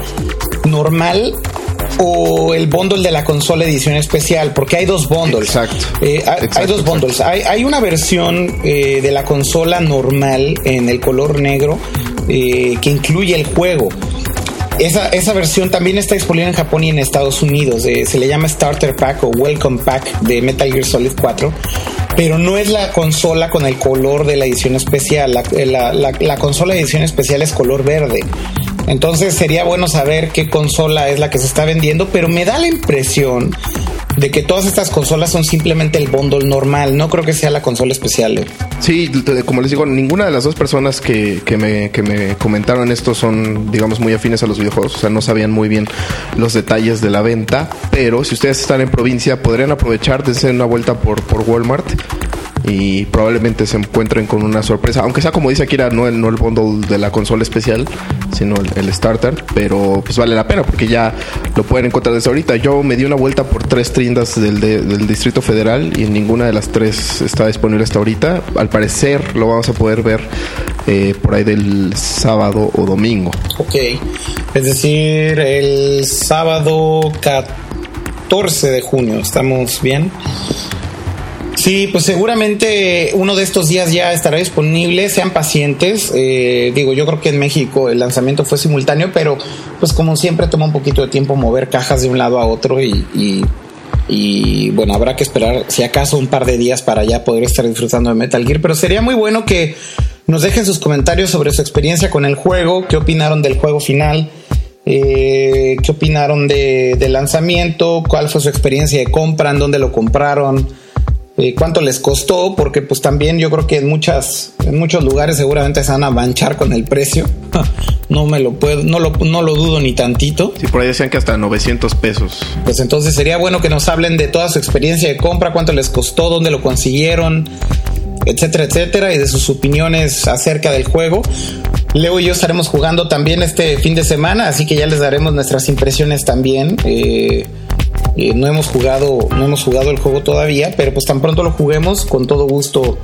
normal o el bundle de la consola edición especial, porque hay dos bundles. Exacto. Eh, hay, dos bundles. Hay, hay, una versión eh, de la consola normal en el color negro eh, que incluye el juego. Esa, esa, versión también está disponible en Japón y en Estados Unidos. se le llama Starter Pack o Welcome Pack de Metal Gear Solid 4. Pero no es la consola con el color de la edición especial. La, la, la, la consola de edición especial es color verde. Entonces sería bueno saber qué consola es la que se está vendiendo, pero me da la impresión de que todas estas consolas son simplemente el bundle normal. No creo que sea la consola especial. ¿eh? Sí, como les digo, ninguna de las dos personas que, que, me, que me comentaron esto son, digamos, muy afines a los videojuegos. O sea, no sabían muy bien los detalles de la venta. Pero si ustedes están en provincia, podrían aprovechar, de hacer una vuelta por, por Walmart y probablemente se encuentren con una sorpresa, aunque sea como dice Akira, no el, no el bundle de la consola especial, sino el, starter, pero pues vale la pena porque ya lo pueden encontrar desde ahorita. Yo me di una vuelta por tres tiendas del, del Distrito Federal y ninguna de las tres está disponible hasta ahorita. Al parecer lo vamos a poder ver eh, por ahí del sábado o domingo. Ok, es decir, el sábado 14 de junio, ¿estamos bien? Sí, pues seguramente uno de estos días ya estará disponible. Sean pacientes. Eh, digo, yo creo que en México el lanzamiento fue simultáneo, pero pues como siempre toma un poquito de tiempo mover cajas de un lado a otro y, bueno, habrá que esperar si acaso un par de días para ya poder estar disfrutando de Metal Gear. Pero sería muy bueno que nos dejen sus comentarios sobre su experiencia con el juego, qué opinaron del juego final. Eh, qué opinaron de, del lanzamiento, cuál fue su experiencia de compra, en dónde lo compraron, eh, cuánto les costó, porque pues también yo creo que en muchas, en muchos lugares seguramente se van a manchar con el precio. (laughs) no me lo puedo, no lo, no lo dudo ni tantito. Sí, por ahí decían que hasta 900 pesos. Pues entonces sería bueno que nos hablen de toda su experiencia de compra, cuánto les costó, dónde lo consiguieron, etcétera, etcétera, y de sus opiniones acerca del juego. Leo y yo estaremos jugando también este fin de semana, así que ya les daremos nuestras impresiones también. Eh, eh, no hemos jugado, no hemos jugado el juego todavía, pero pues tan pronto lo juguemos, con todo gusto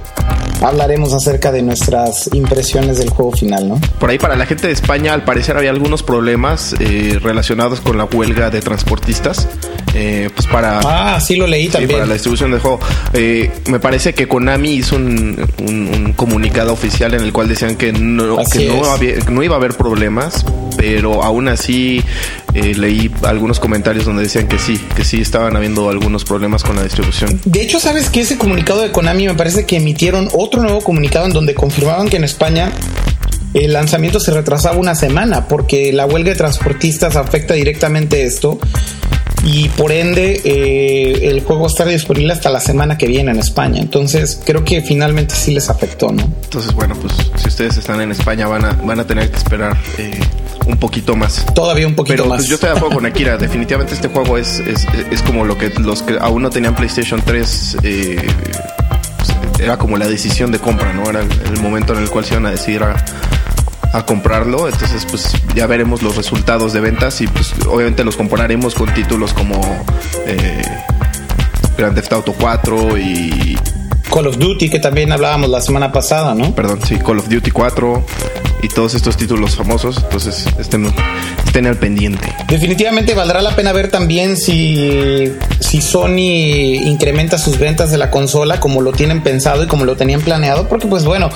hablaremos acerca de nuestras impresiones del juego final, ¿no? Por ahí para la gente de España, al parecer había algunos problemas eh, relacionados con la huelga de transportistas. Eh, pues para ah sí lo leí también para la distribución del juego eh, me parece que Konami hizo un, comunicado oficial en el cual decían que no que no, iba a haber problemas pero aún así leí algunos comentarios donde decían que sí que sí estaban habiendo algunos problemas con la distribución de hecho sabes que ese comunicado de Konami me parece que emitieron otro nuevo comunicado en donde confirmaban que en España el lanzamiento se retrasaba una semana porque la huelga de transportistas afecta directamente esto y por ende eh, el juego estará disponible hasta la semana que viene en España. Entonces creo que finalmente sí les afectó, ¿no? Entonces bueno, pues si ustedes están en España van a, van a tener que esperar eh, un poquito más. Todavía un poquito Pero, más. Pues, yo estoy de acuerdo con Akira. (laughs) Definitivamente este juego es, es, es, como lo que los que aún no tenían PlayStation 3 eh, era como la decisión de compra, ¿no? Era el, momento en el cual se iban a decidir a, comprarlo. Entonces, pues ya veremos los resultados de ventas y pues obviamente los compararemos con títulos como eh, Grand Theft Auto 4 y Call of Duty, que también hablábamos la semana pasada, ¿no? Perdón, sí, Call of Duty 4 y todos estos títulos famosos. Entonces, estén, estén al pendiente. Definitivamente valdrá la pena ver también si, si Sony incrementa sus ventas de la consola como lo tienen pensado y como lo tenían planeado, porque pues bueno,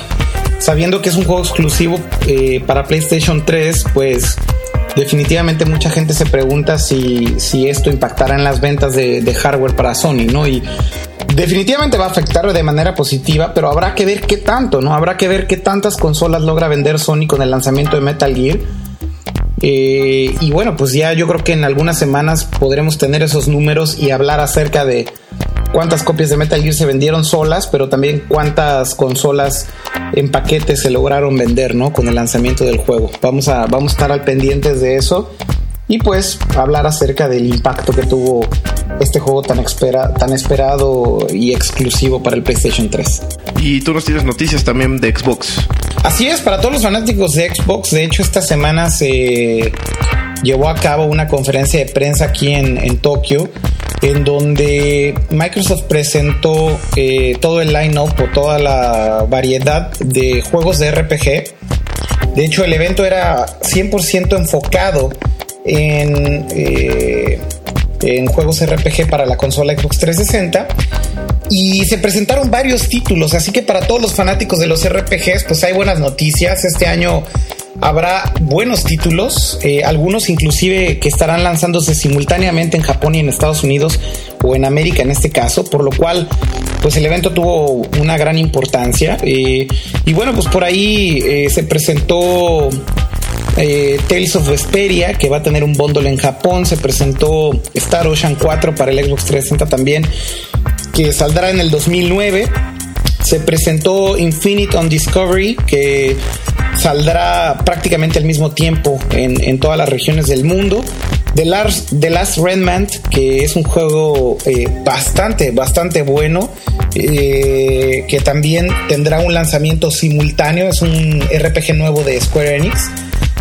sabiendo que es un juego exclusivo eh, para PlayStation 3, pues definitivamente mucha gente se pregunta si, si esto impactará en las ventas de, hardware para Sony, ¿no? Y definitivamente va a afectar de manera positiva, pero habrá que ver qué tanto, ¿no? Habrá que ver qué tantas consolas logra vender Sony con el lanzamiento de Metal Gear. Eh, y bueno, pues ya yo creo que en algunas semanas podremos tener esos números y hablar acerca de cuántas copias de Metal Gear se vendieron solas, pero también cuántas consolas en paquete se lograron vender, ¿no? Con el lanzamiento del juego. Vamos a, vamos a estar al pendientes de eso y pues hablar acerca del impacto que tuvo este juego tan, espera, tan esperado y exclusivo para el PlayStation 3. Y tú nos tienes noticias también de Xbox. Así es, para todos los fanáticos de Xbox, de hecho esta semana se llevó a cabo una conferencia de prensa aquí en, en Tokio en donde Microsoft presentó eh, todo el line-up o toda la variedad de juegos de RPG. De hecho, el evento era 100% enfocado en, eh, en juegos RPG para la consola Xbox 360 y se presentaron varios títulos, así que para todos los fanáticos de los RPGs, pues hay buenas noticias. Este año habrá buenos títulos, eh, algunos inclusive que estarán lanzándose simultáneamente en Japón y en Estados Unidos o en América en este caso, por lo cual pues el evento tuvo una gran importancia. Eh, y bueno, pues por ahí se presentó eh, Tales of Vesperia, que va a tener un bundle en Japón. Se presentó Star Ocean 4 para el Xbox 360 también, que saldrá en el 2009. Se presentó Infinite on Discovery, que saldrá prácticamente al mismo tiempo en, todas las regiones del mundo. The Last, The Last Redman, que es un juego eh, bastante, bastante bueno, eh, que también tendrá un lanzamiento simultáneo, es un RPG nuevo de Square Enix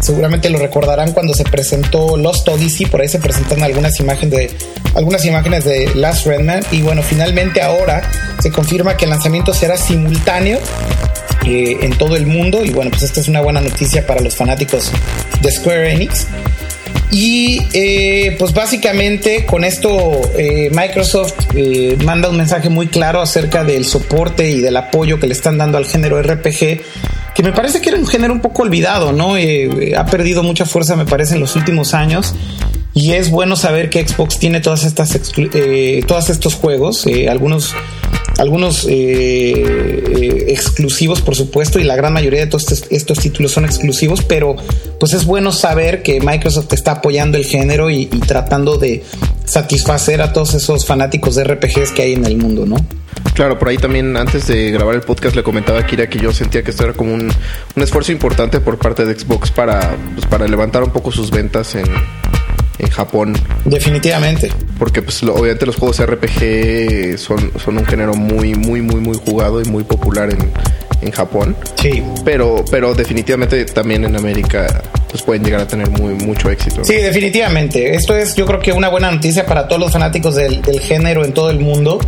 seguramente lo recordarán cuando se presentó Lost Odyssey, por ahí se presentaron algunas imágenes de algunas imágenes de Last Redman y bueno, finalmente ahora se confirma que el lanzamiento será simultáneo eh, en todo el mundo y bueno, pues esta es una buena noticia para los fanáticos de Square Enix. Y eh, pues básicamente con esto eh, Microsoft manda un mensaje muy claro acerca del soporte y del apoyo que le están dando al género RPG que me parece que era un género un poco olvidado, ¿no? Eh, ha perdido mucha fuerza, me parece, en los últimos años. Y es bueno saber que Xbox tiene todas estas eh, todos estos juegos, eh, algunos, algunos exclusivos, por supuesto, y la gran mayoría de todos estos, títulos son exclusivos, pero pues es bueno saber que Microsoft está apoyando el género y, tratando de satisfacer a todos esos fanáticos de RPGs que hay en el mundo, ¿no? Claro, por ahí también antes de grabar el podcast le comentaba a Kira que yo sentía que esto era como un, esfuerzo importante por parte de Xbox para, pues, para levantar un poco sus ventas en, en Japón. Definitivamente. Porque pues obviamente los juegos RPG son, son un género muy, muy, muy, muy jugado y muy popular en, en Japón. Sí. Pero, pero definitivamente también en América pues pueden llegar a tener muy mucho éxito. Sí, definitivamente. Esto es yo creo que una buena noticia para todos los fanáticos del, del género en todo el mundo.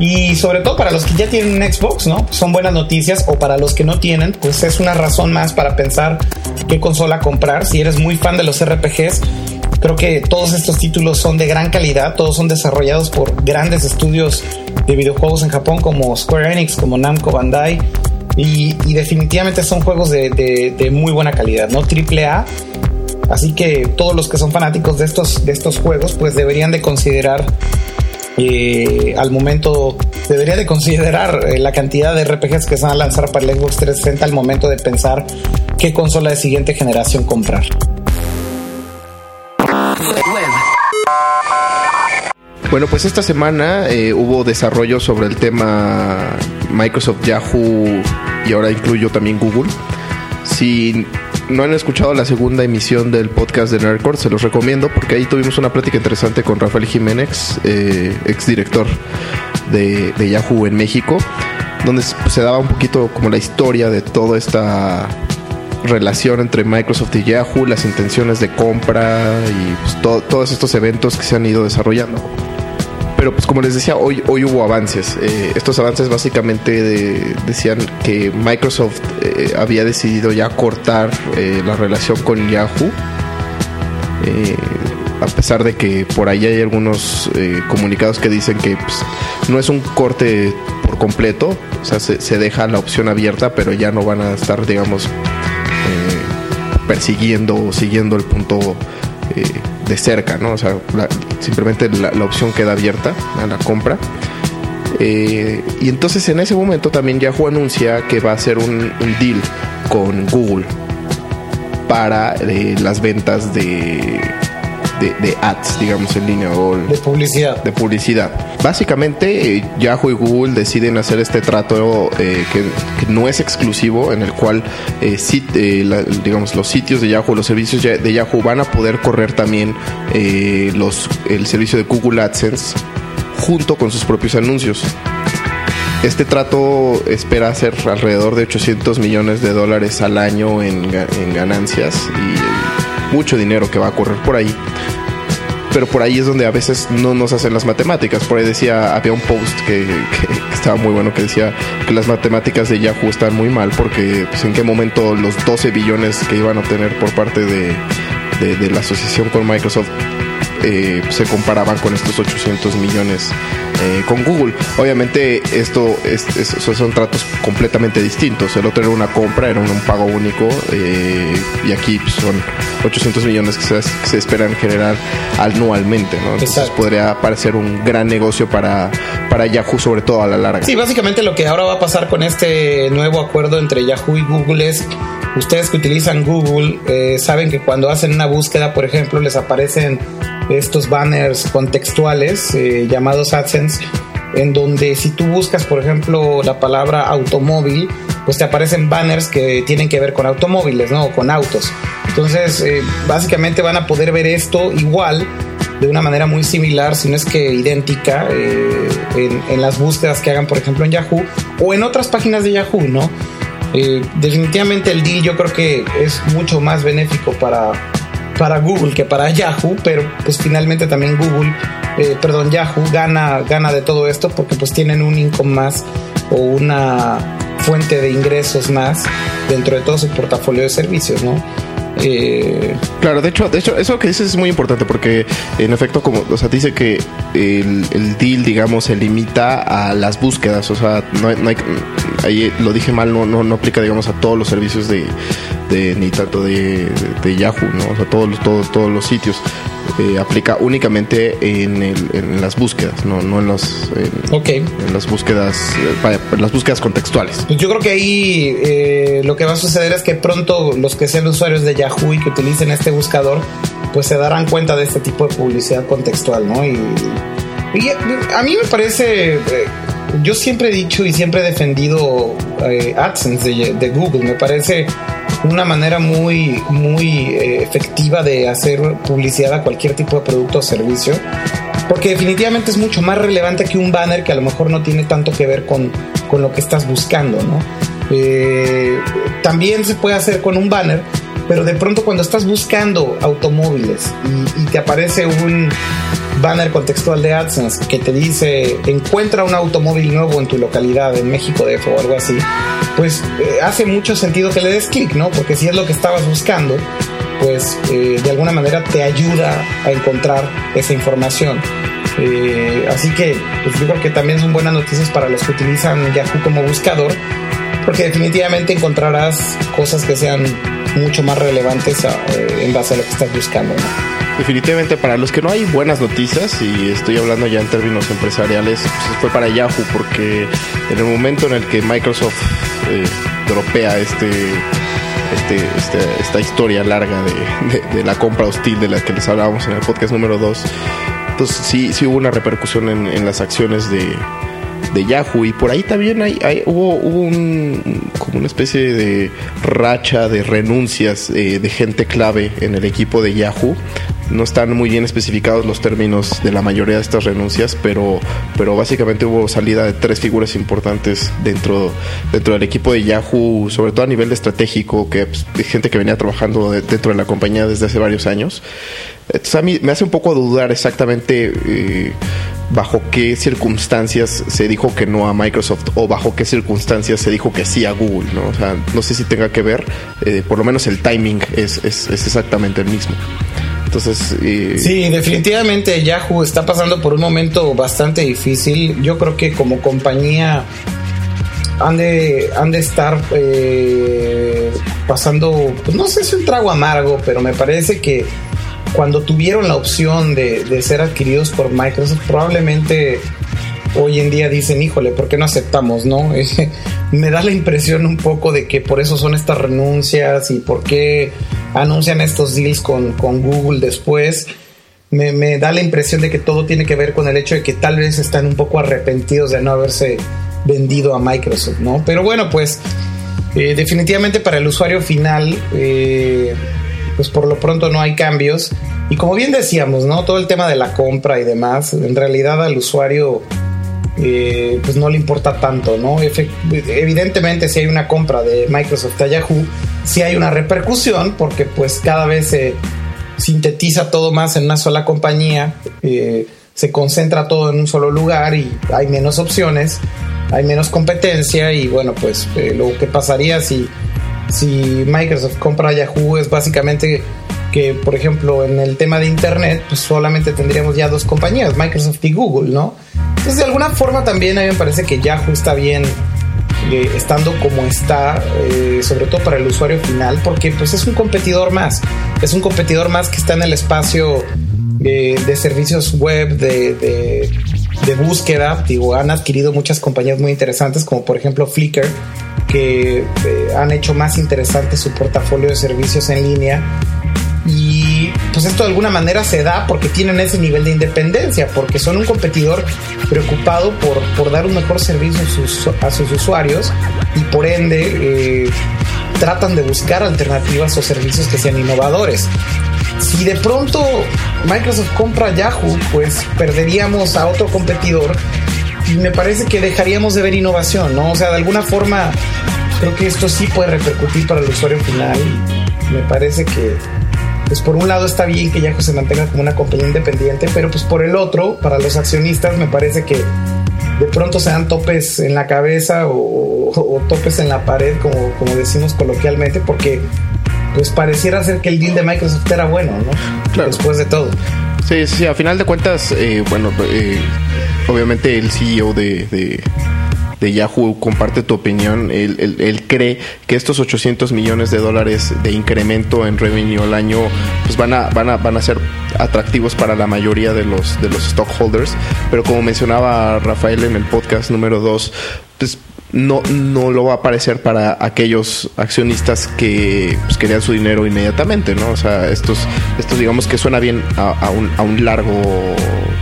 Y sobre todo para los que ya tienen un Xbox, ¿no? Son buenas noticias. O para los que no tienen, pues es una razón más para pensar qué consola comprar. Si eres muy fan de los RPGs, creo que todos estos títulos son de gran calidad. Todos son desarrollados por grandes estudios de videojuegos en Japón como Square Enix, como Namco Bandai. Y, definitivamente son juegos de muy buena calidad, ¿no? Triple A. Así que todos los que son fanáticos de estos, de estos juegos, pues deberían de considerar eh, al momento debería de considerar eh, la cantidad de RPGs que se van a lanzar para el Xbox 360 al momento de pensar qué consola de siguiente generación comprar. Bueno, pues esta semana eh, hubo desarrollo sobre el tema Microsoft, Yahoo y ahora incluyo también Google. Si no han escuchado la segunda emisión del podcast de Nerdcore, se los recomiendo porque ahí tuvimos una plática interesante con Rafael Jiménez, eh, exdirector de, Yahoo en México, donde se daba un poquito como la historia de toda esta relación entre Microsoft y Yahoo, las intenciones de compra y pues, to- todos estos eventos que se han ido desarrollando. Pero pues como les decía, hoy, hoy hubo avances. Eh, estos avances básicamente de- decían que Microsoft eh, había decidido ya cortar eh, la relación con Yahoo. A pesar de que por ahí hay algunos comunicados que dicen que pues, no es un corte por completo, o sea, se, deja la opción abierta, pero ya no van a estar, digamos, persiguiendo o siguiendo el punto eh, de cerca, ¿no? O sea, la- simplemente la, opción queda abierta a la compra. Eh, y entonces en ese momento también Yahoo anuncia que va a hacer un, un deal con Google para eh, las ventas de, de, de ads, digamos, en línea o De publicidad. de publicidad. Básicamente, eh, Yahoo y Google deciden hacer este trato eh, que, que no es exclusivo, en el cual, eh, sit- eh, la- digamos, los sitios de Yahoo, los servicios de Yahoo van a poder correr también eh, los, el servicio de Google AdSense junto con sus propios anuncios. Este trato espera hacer alrededor de 800 millones de dólares al año en, en ganancias y mucho dinero que va a correr por ahí pero por ahí es donde a veces no nos hacen las matemáticas. Por ahí decía, había un post que, que- que estaba muy bueno que decía que las matemáticas de Yahoo están muy mal porque pues, en qué momento los 12 billones que iban a obtener por parte de, de- de la asociación con Microsoft eh, se comparaban con estos 800 millones eh, con Google. Obviamente esto es, son tratos completamente distintos. El otro era una compra, era un, un pago único eh, y aquí pues, son 800 millones que se, que se esperan generar anualmente. ¿no? Entonces Exacto. podría parecer un gran negocio para, para Yahoo, sobre todo a la larga. Sí, básicamente lo que ahora va a pasar con este nuevo acuerdo entre Yahoo y Google es, ustedes que utilizan Google eh, saben que cuando hacen una búsqueda, por ejemplo, les aparecen estos banners contextuales eh, llamados AdSense, en donde si tú buscas, por ejemplo, la palabra automóvil, pues te aparecen banners que tienen que ver con automóviles, ¿no? O con autos. Entonces, eh, básicamente van a poder ver esto igual de una manera muy similar, si no es que idéntica, eh, en, en las búsquedas que hagan, por ejemplo, en Yahoo o en otras páginas de Yahoo, ¿no? Eh, definitivamente el deal yo creo que es mucho más benéfico para, para Google que para Yahoo, pero pues finalmente también Google, eh, perdón, Yahoo gana, gana de todo esto porque pues tienen un income más o una fuente de ingresos más dentro de todo su portafolio de servicios, ¿no? Eh, Claro, de hecho, de hecho, eso que dices es muy importante porque en efecto, como, o sea, dice que el, el deal, digamos, se limita a las búsquedas, o sea, no hay, no hay- ahí lo dije mal, no, no, no aplica, digamos, a todos los servicios de, de ni tanto de, de- de Yahoo, ¿no? O sea, todos los, todos, todos los sitios. Eh, aplica únicamente en, el- en las búsquedas, no, no en los en, en las búsquedas, en las búsquedas contextuales. Yo creo que ahí eh, lo que va a suceder es que pronto los que sean usuarios de Yahoo y que utilicen este buscador, pues se darán cuenta de este tipo de publicidad contextual, ¿no? Y, y a mí me parece, eh, yo siempre he dicho y siempre he defendido eh, AdSense de, de Google, me parece una manera muy, muy eh, efectiva de hacer publicidad a cualquier tipo de producto o servicio. Porque definitivamente es mucho más relevante que un banner que a lo mejor no tiene tanto que ver con, con lo que estás buscando, ¿no? Eh, también se puede hacer con un banner, pero de pronto cuando estás buscando automóviles y, te aparece un banner contextual de AdSense que te dice encuentra un automóvil nuevo en tu localidad, en México de o algo así, pues eh, hace mucho sentido que le des clic, ¿no? Porque si es lo que estabas buscando, pues eh, de alguna manera te ayuda a encontrar esa información. Eh, así que pues yo creo que también son buenas noticias para los que utilizan Yahoo como buscador, porque definitivamente encontrarás cosas que sean mucho más relevantes eh, en base a lo que estás buscando. Definitivamente para los que no hay buenas noticias, y estoy hablando ya en términos empresariales, pues fue para Yahoo, porque en el momento en el que Microsoft eh, dropea este, este, este, esta historia larga de, la compra hostil de la que les hablábamos en el podcast número 2, entonces sí, sí hubo una repercusión en las acciones de, de Yahoo y por ahí también hay, hubo, un, como una especie de racha de renuncias eh, de gente clave en el equipo de Yahoo no están muy bien especificados los términos de la mayoría de estas renuncias, pero, pero básicamente hubo salida de tres figuras importantes dentro, dentro del equipo de Yahoo, sobre todo a nivel estratégico, que pues, gente que venía trabajando dentro de la compañía desde hace varios años. Entonces a mí me hace un poco dudar exactamente eh, bajo qué circunstancias se dijo que no a Microsoft o bajo qué circunstancias se dijo que sí a Google, ¿no? O sea, no sé si tenga que ver, eh, por lo menos el timing es, es, exactamente el mismo. Entonces, eh, sí, definitivamente Yahoo está pasando por un momento bastante difícil. Yo creo que como compañía han de, han de estar eh, pasando, pues no sé si un trago amargo, pero me parece que cuando tuvieron la opción de, ser adquiridos por Microsoft, probablemente hoy en día dicen, híjole, ¿por qué no aceptamos? ¿No? (laughs) me da la impresión un poco de que por eso son estas renuncias y por qué anuncian estos deals con, Google después. Me, da la impresión de que todo tiene que ver con el hecho de que tal vez están un poco arrepentidos de no haberse vendido a Microsoft, ¿no? Pero bueno, pues eh, definitivamente para el usuario final, eh, pues por lo pronto no hay cambios. Y como bien decíamos, ¿no? Todo el tema de la compra y demás, en realidad al usuario eh, pues no le importa tanto, ¿no? Evidentemente si hay una compra de Microsoft a Yahoo, si hay una repercusión porque pues cada vez se sintetiza todo más en una sola compañía, eh, se concentra todo en un solo lugar y hay menos opciones, hay menos competencia y bueno, pues eh, lo que pasaría si si Microsoft compra Yahoo es básicamente que, por ejemplo, en el tema de Internet, pues solamente tendríamos ya dos compañías, Microsoft y Google, ¿no? Entonces, de alguna forma también a mí me parece que Yahoo está bien eh, estando como está, eh, sobre todo para el usuario final, porque pues es un competidor más, es un competidor más que está en el espacio eh, de servicios web, de, de, de búsqueda, digo, han adquirido muchas compañías muy interesantes, como por ejemplo Flickr, que eh, han hecho más interesante su portafolio de servicios en línea. Y pues esto de alguna manera se da porque tienen ese nivel de independencia, porque son un competidor preocupado por, por dar un mejor servicio a sus, usuarios y por ende eh, tratan de buscar alternativas o servicios que sean innovadores. Si de pronto Microsoft compra Yahoo, pues perderíamos a otro competidor me parece que dejaríamos de ver innovación, ¿no? O sea, de alguna forma creo que esto sí puede repercutir para el usuario final. Me parece que, pues por un lado está bien que Yahoo se mantenga como una compañía independiente, pero pues por el otro, para los accionistas, me parece que de pronto se dan topes en la cabeza o, topes en la pared, como, como decimos coloquialmente, porque pues pareciera ser que el deal de Microsoft era bueno, ¿no? Después de todo. Sí, sí, a final de cuentas, eh, bueno, eh, obviamente el CEO de, de, Yahoo comparte tu opinión. Él, cree que estos 800 millones de dólares de incremento en revenue al año pues van a, van a, van a ser atractivos para la mayoría de los, de los stockholders. Pero como mencionaba Rafael en el podcast número 2, pues no, no lo va a aparecer para aquellos accionistas que pues, querían su dinero inmediatamente, ¿no? O sea, estos, estos digamos que suena bien a, un, a un largo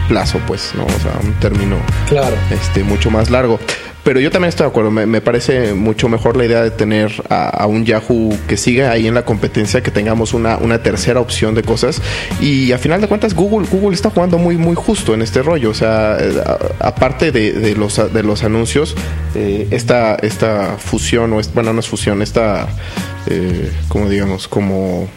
plazo, pues, ¿no? O sea, un término claro. este, mucho más largo. Pero yo también estoy de acuerdo, me, me parece mucho mejor la idea de tener a, un Yahoo que siga ahí en la competencia, que tengamos una, una tercera opción de cosas. Y a final de cuentas, Google, Google está jugando muy, muy justo en este rollo. O sea, aparte de, de, los, de los anuncios, eh, esta, esta fusión, o es, bueno, no es fusión, esta, eh, como digamos, como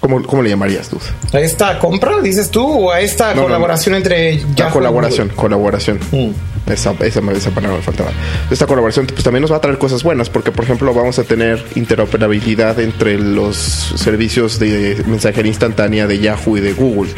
¿Cómo, ¿Cómo, le llamarías tú? ¿A esta compra, dices tú, o a esta no, colaboración no, no. entre Yahoo La colaboración, colaboración. Mm. Esa, esa, esa, palabra me faltaba. Esta colaboración pues también nos va a traer cosas buenas, porque por ejemplo vamos a tener interoperabilidad entre los servicios de mensajería instantánea de Yahoo y de Google.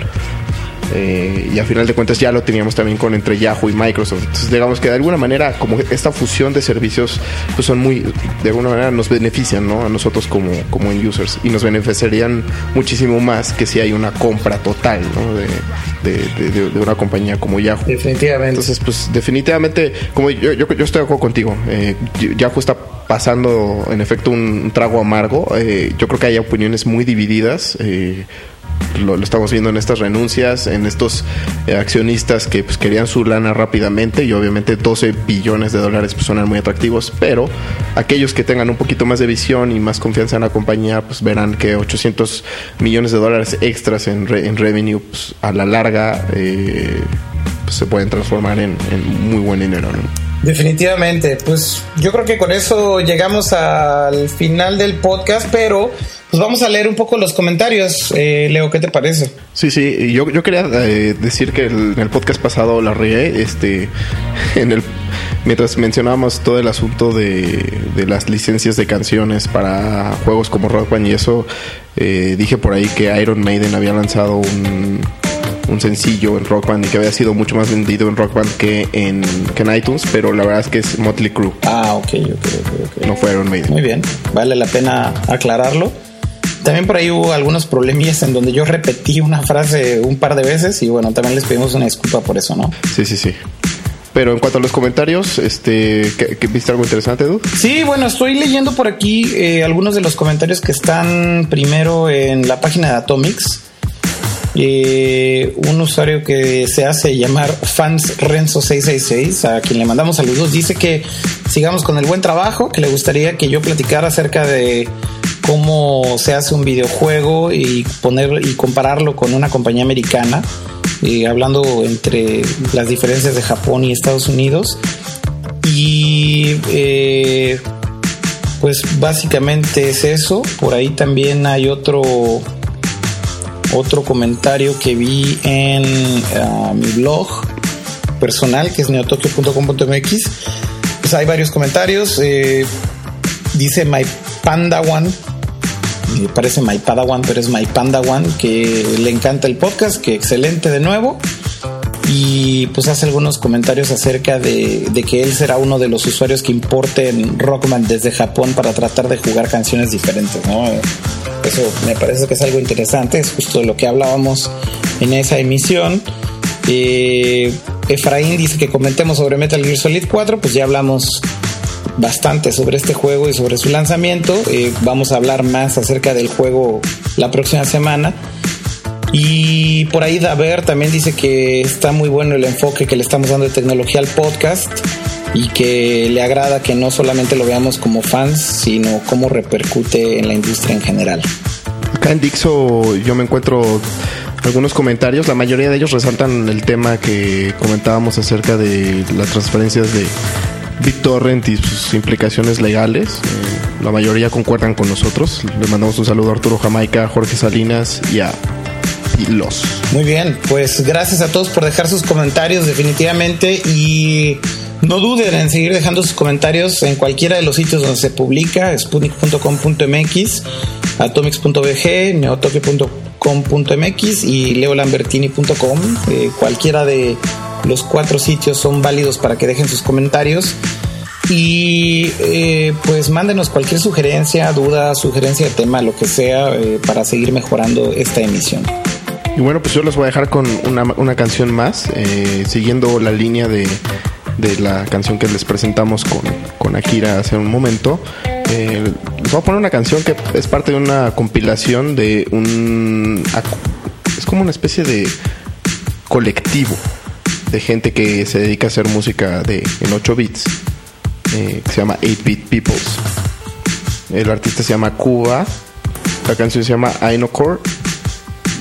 Eh, y a final de cuentas ya lo teníamos también con entre Yahoo y Microsoft. Entonces, digamos que de alguna manera, como esta fusión de servicios, pues son muy, de alguna manera nos benefician, ¿no? A nosotros como, como en users y nos beneficiarían muchísimo más que si hay una compra total, ¿no? De, de, de, de una compañía como Yahoo. Definitivamente. Entonces, pues definitivamente, como yo, yo, yo estoy de acuerdo contigo, eh, Yahoo está pasando en efecto un, un trago amargo. Eh, yo creo que hay opiniones muy divididas. Eh, lo, estamos viendo en estas renuncias, en estos eh, accionistas que pues, querían su lana rápidamente y obviamente 12 billones de dólares pues, suenan muy atractivos, pero aquellos que tengan un poquito más de visión y más confianza en la compañía pues verán que 800 millones de dólares extras en, re, en revenue pues, a la larga eh, se pueden transformar en, en, muy buen dinero. ¿no? Definitivamente, pues yo creo que con eso llegamos al final del podcast, pero pues vamos a leer un poco los comentarios. Eh, Leo, ¿qué te parece? Sí, sí, yo, yo quería eh, decir que el, en el podcast pasado la regué, este, en el, mientras mencionábamos todo el asunto de, de las licencias de canciones para juegos como Rock Band y eso, eh, dije por ahí que Iron Maiden había lanzado un, un sencillo en Rock Band y que había sido mucho más vendido en Rock Band que en, que en iTunes, pero la verdad es que es Motley Crue. Ah, ok, ok, ok. okay. No fue Iron Maiden. Muy bien, vale la pena aclararlo. También por ahí hubo algunos problemillas en donde yo repetí una frase un par de veces y bueno, también les pedimos una disculpa por eso, ¿no? Sí, sí, sí. Pero en cuanto a los comentarios, este, ¿qué, qué viste algo interesante, Edu? Sí, bueno, estoy leyendo por aquí eh, algunos de los comentarios que están primero en la página de Atomics. Eh, un usuario que se hace llamar Fans Renzo 666, a quien le mandamos saludos, dice que sigamos con el buen trabajo, que le gustaría que yo platicara acerca de cómo se hace un videojuego y poner y compararlo con una compañía americana, eh, hablando entre las diferencias de Japón y Estados Unidos. Y eh, pues básicamente es eso. Por ahí también hay otro otro comentario que vi en uh, mi blog personal que es neotokyo.com.mx. Pues hay varios comentarios. Eh, dice My Panda One me parece My Padawan, pero es My Panda One, que le encanta el podcast, que excelente de nuevo. Y pues hace algunos comentarios acerca de, que él será uno de los usuarios que importen Rockman desde Japón para tratar de jugar canciones diferentes, ¿no? Eso me parece que es algo interesante, es justo lo que hablábamos en esa emisión. Eh, Efraín dice que comentemos sobre Metal Gear Solid 4, pues ya hablamos bastante sobre este juego y sobre su lanzamiento. Eh, vamos a hablar más acerca del juego la próxima semana. Y por ahí Daver también dice que está muy bueno el enfoque que le estamos dando de tecnología al podcast y que le agrada que no solamente lo veamos como fans, sino cómo repercute en la industria en general. Acá en Dixo yo me encuentro algunos comentarios, la mayoría de ellos resaltan el tema que comentábamos acerca de las transferencias de BitTorrent y sus implicaciones legales. Eh, la mayoría concuerdan con nosotros. Le mandamos un saludo a Arturo Jamaica, a Jorge Salinas y a Pilos. Muy bien, pues gracias a todos por dejar sus comentarios definitivamente y no duden en seguir dejando sus comentarios en cualquiera de los sitios donde se publica, sputnik.com.mx, atomics.bg, neotoque.com.mx y leolambertini.com. Eh, cualquiera de los cuatro sitios son válidos para que dejen sus comentarios. Y eh, pues mándenos cualquier sugerencia, duda, sugerencia de tema, lo que sea, eh, para seguir mejorando esta emisión. Y bueno, pues yo les voy a dejar con una, una canción más, eh, siguiendo la línea de, de, la canción que les presentamos con, con Akira hace un momento. Eh, les voy a poner una canción que es parte de una compilación de un... Es como una especie de colectivo de gente que se dedica a hacer música de, en 8 bits, eh, que se llama 8-Bit Peoples. El artista se llama Cuba, la canción se llama Ainocore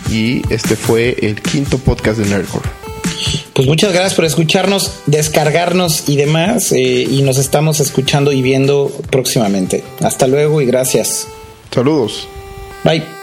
y este fue el quinto podcast de Nerdcore. Pues muchas gracias por escucharnos, descargarnos y demás. eh, y nos estamos escuchando y viendo próximamente. Hasta luego y gracias. Saludos. Bye.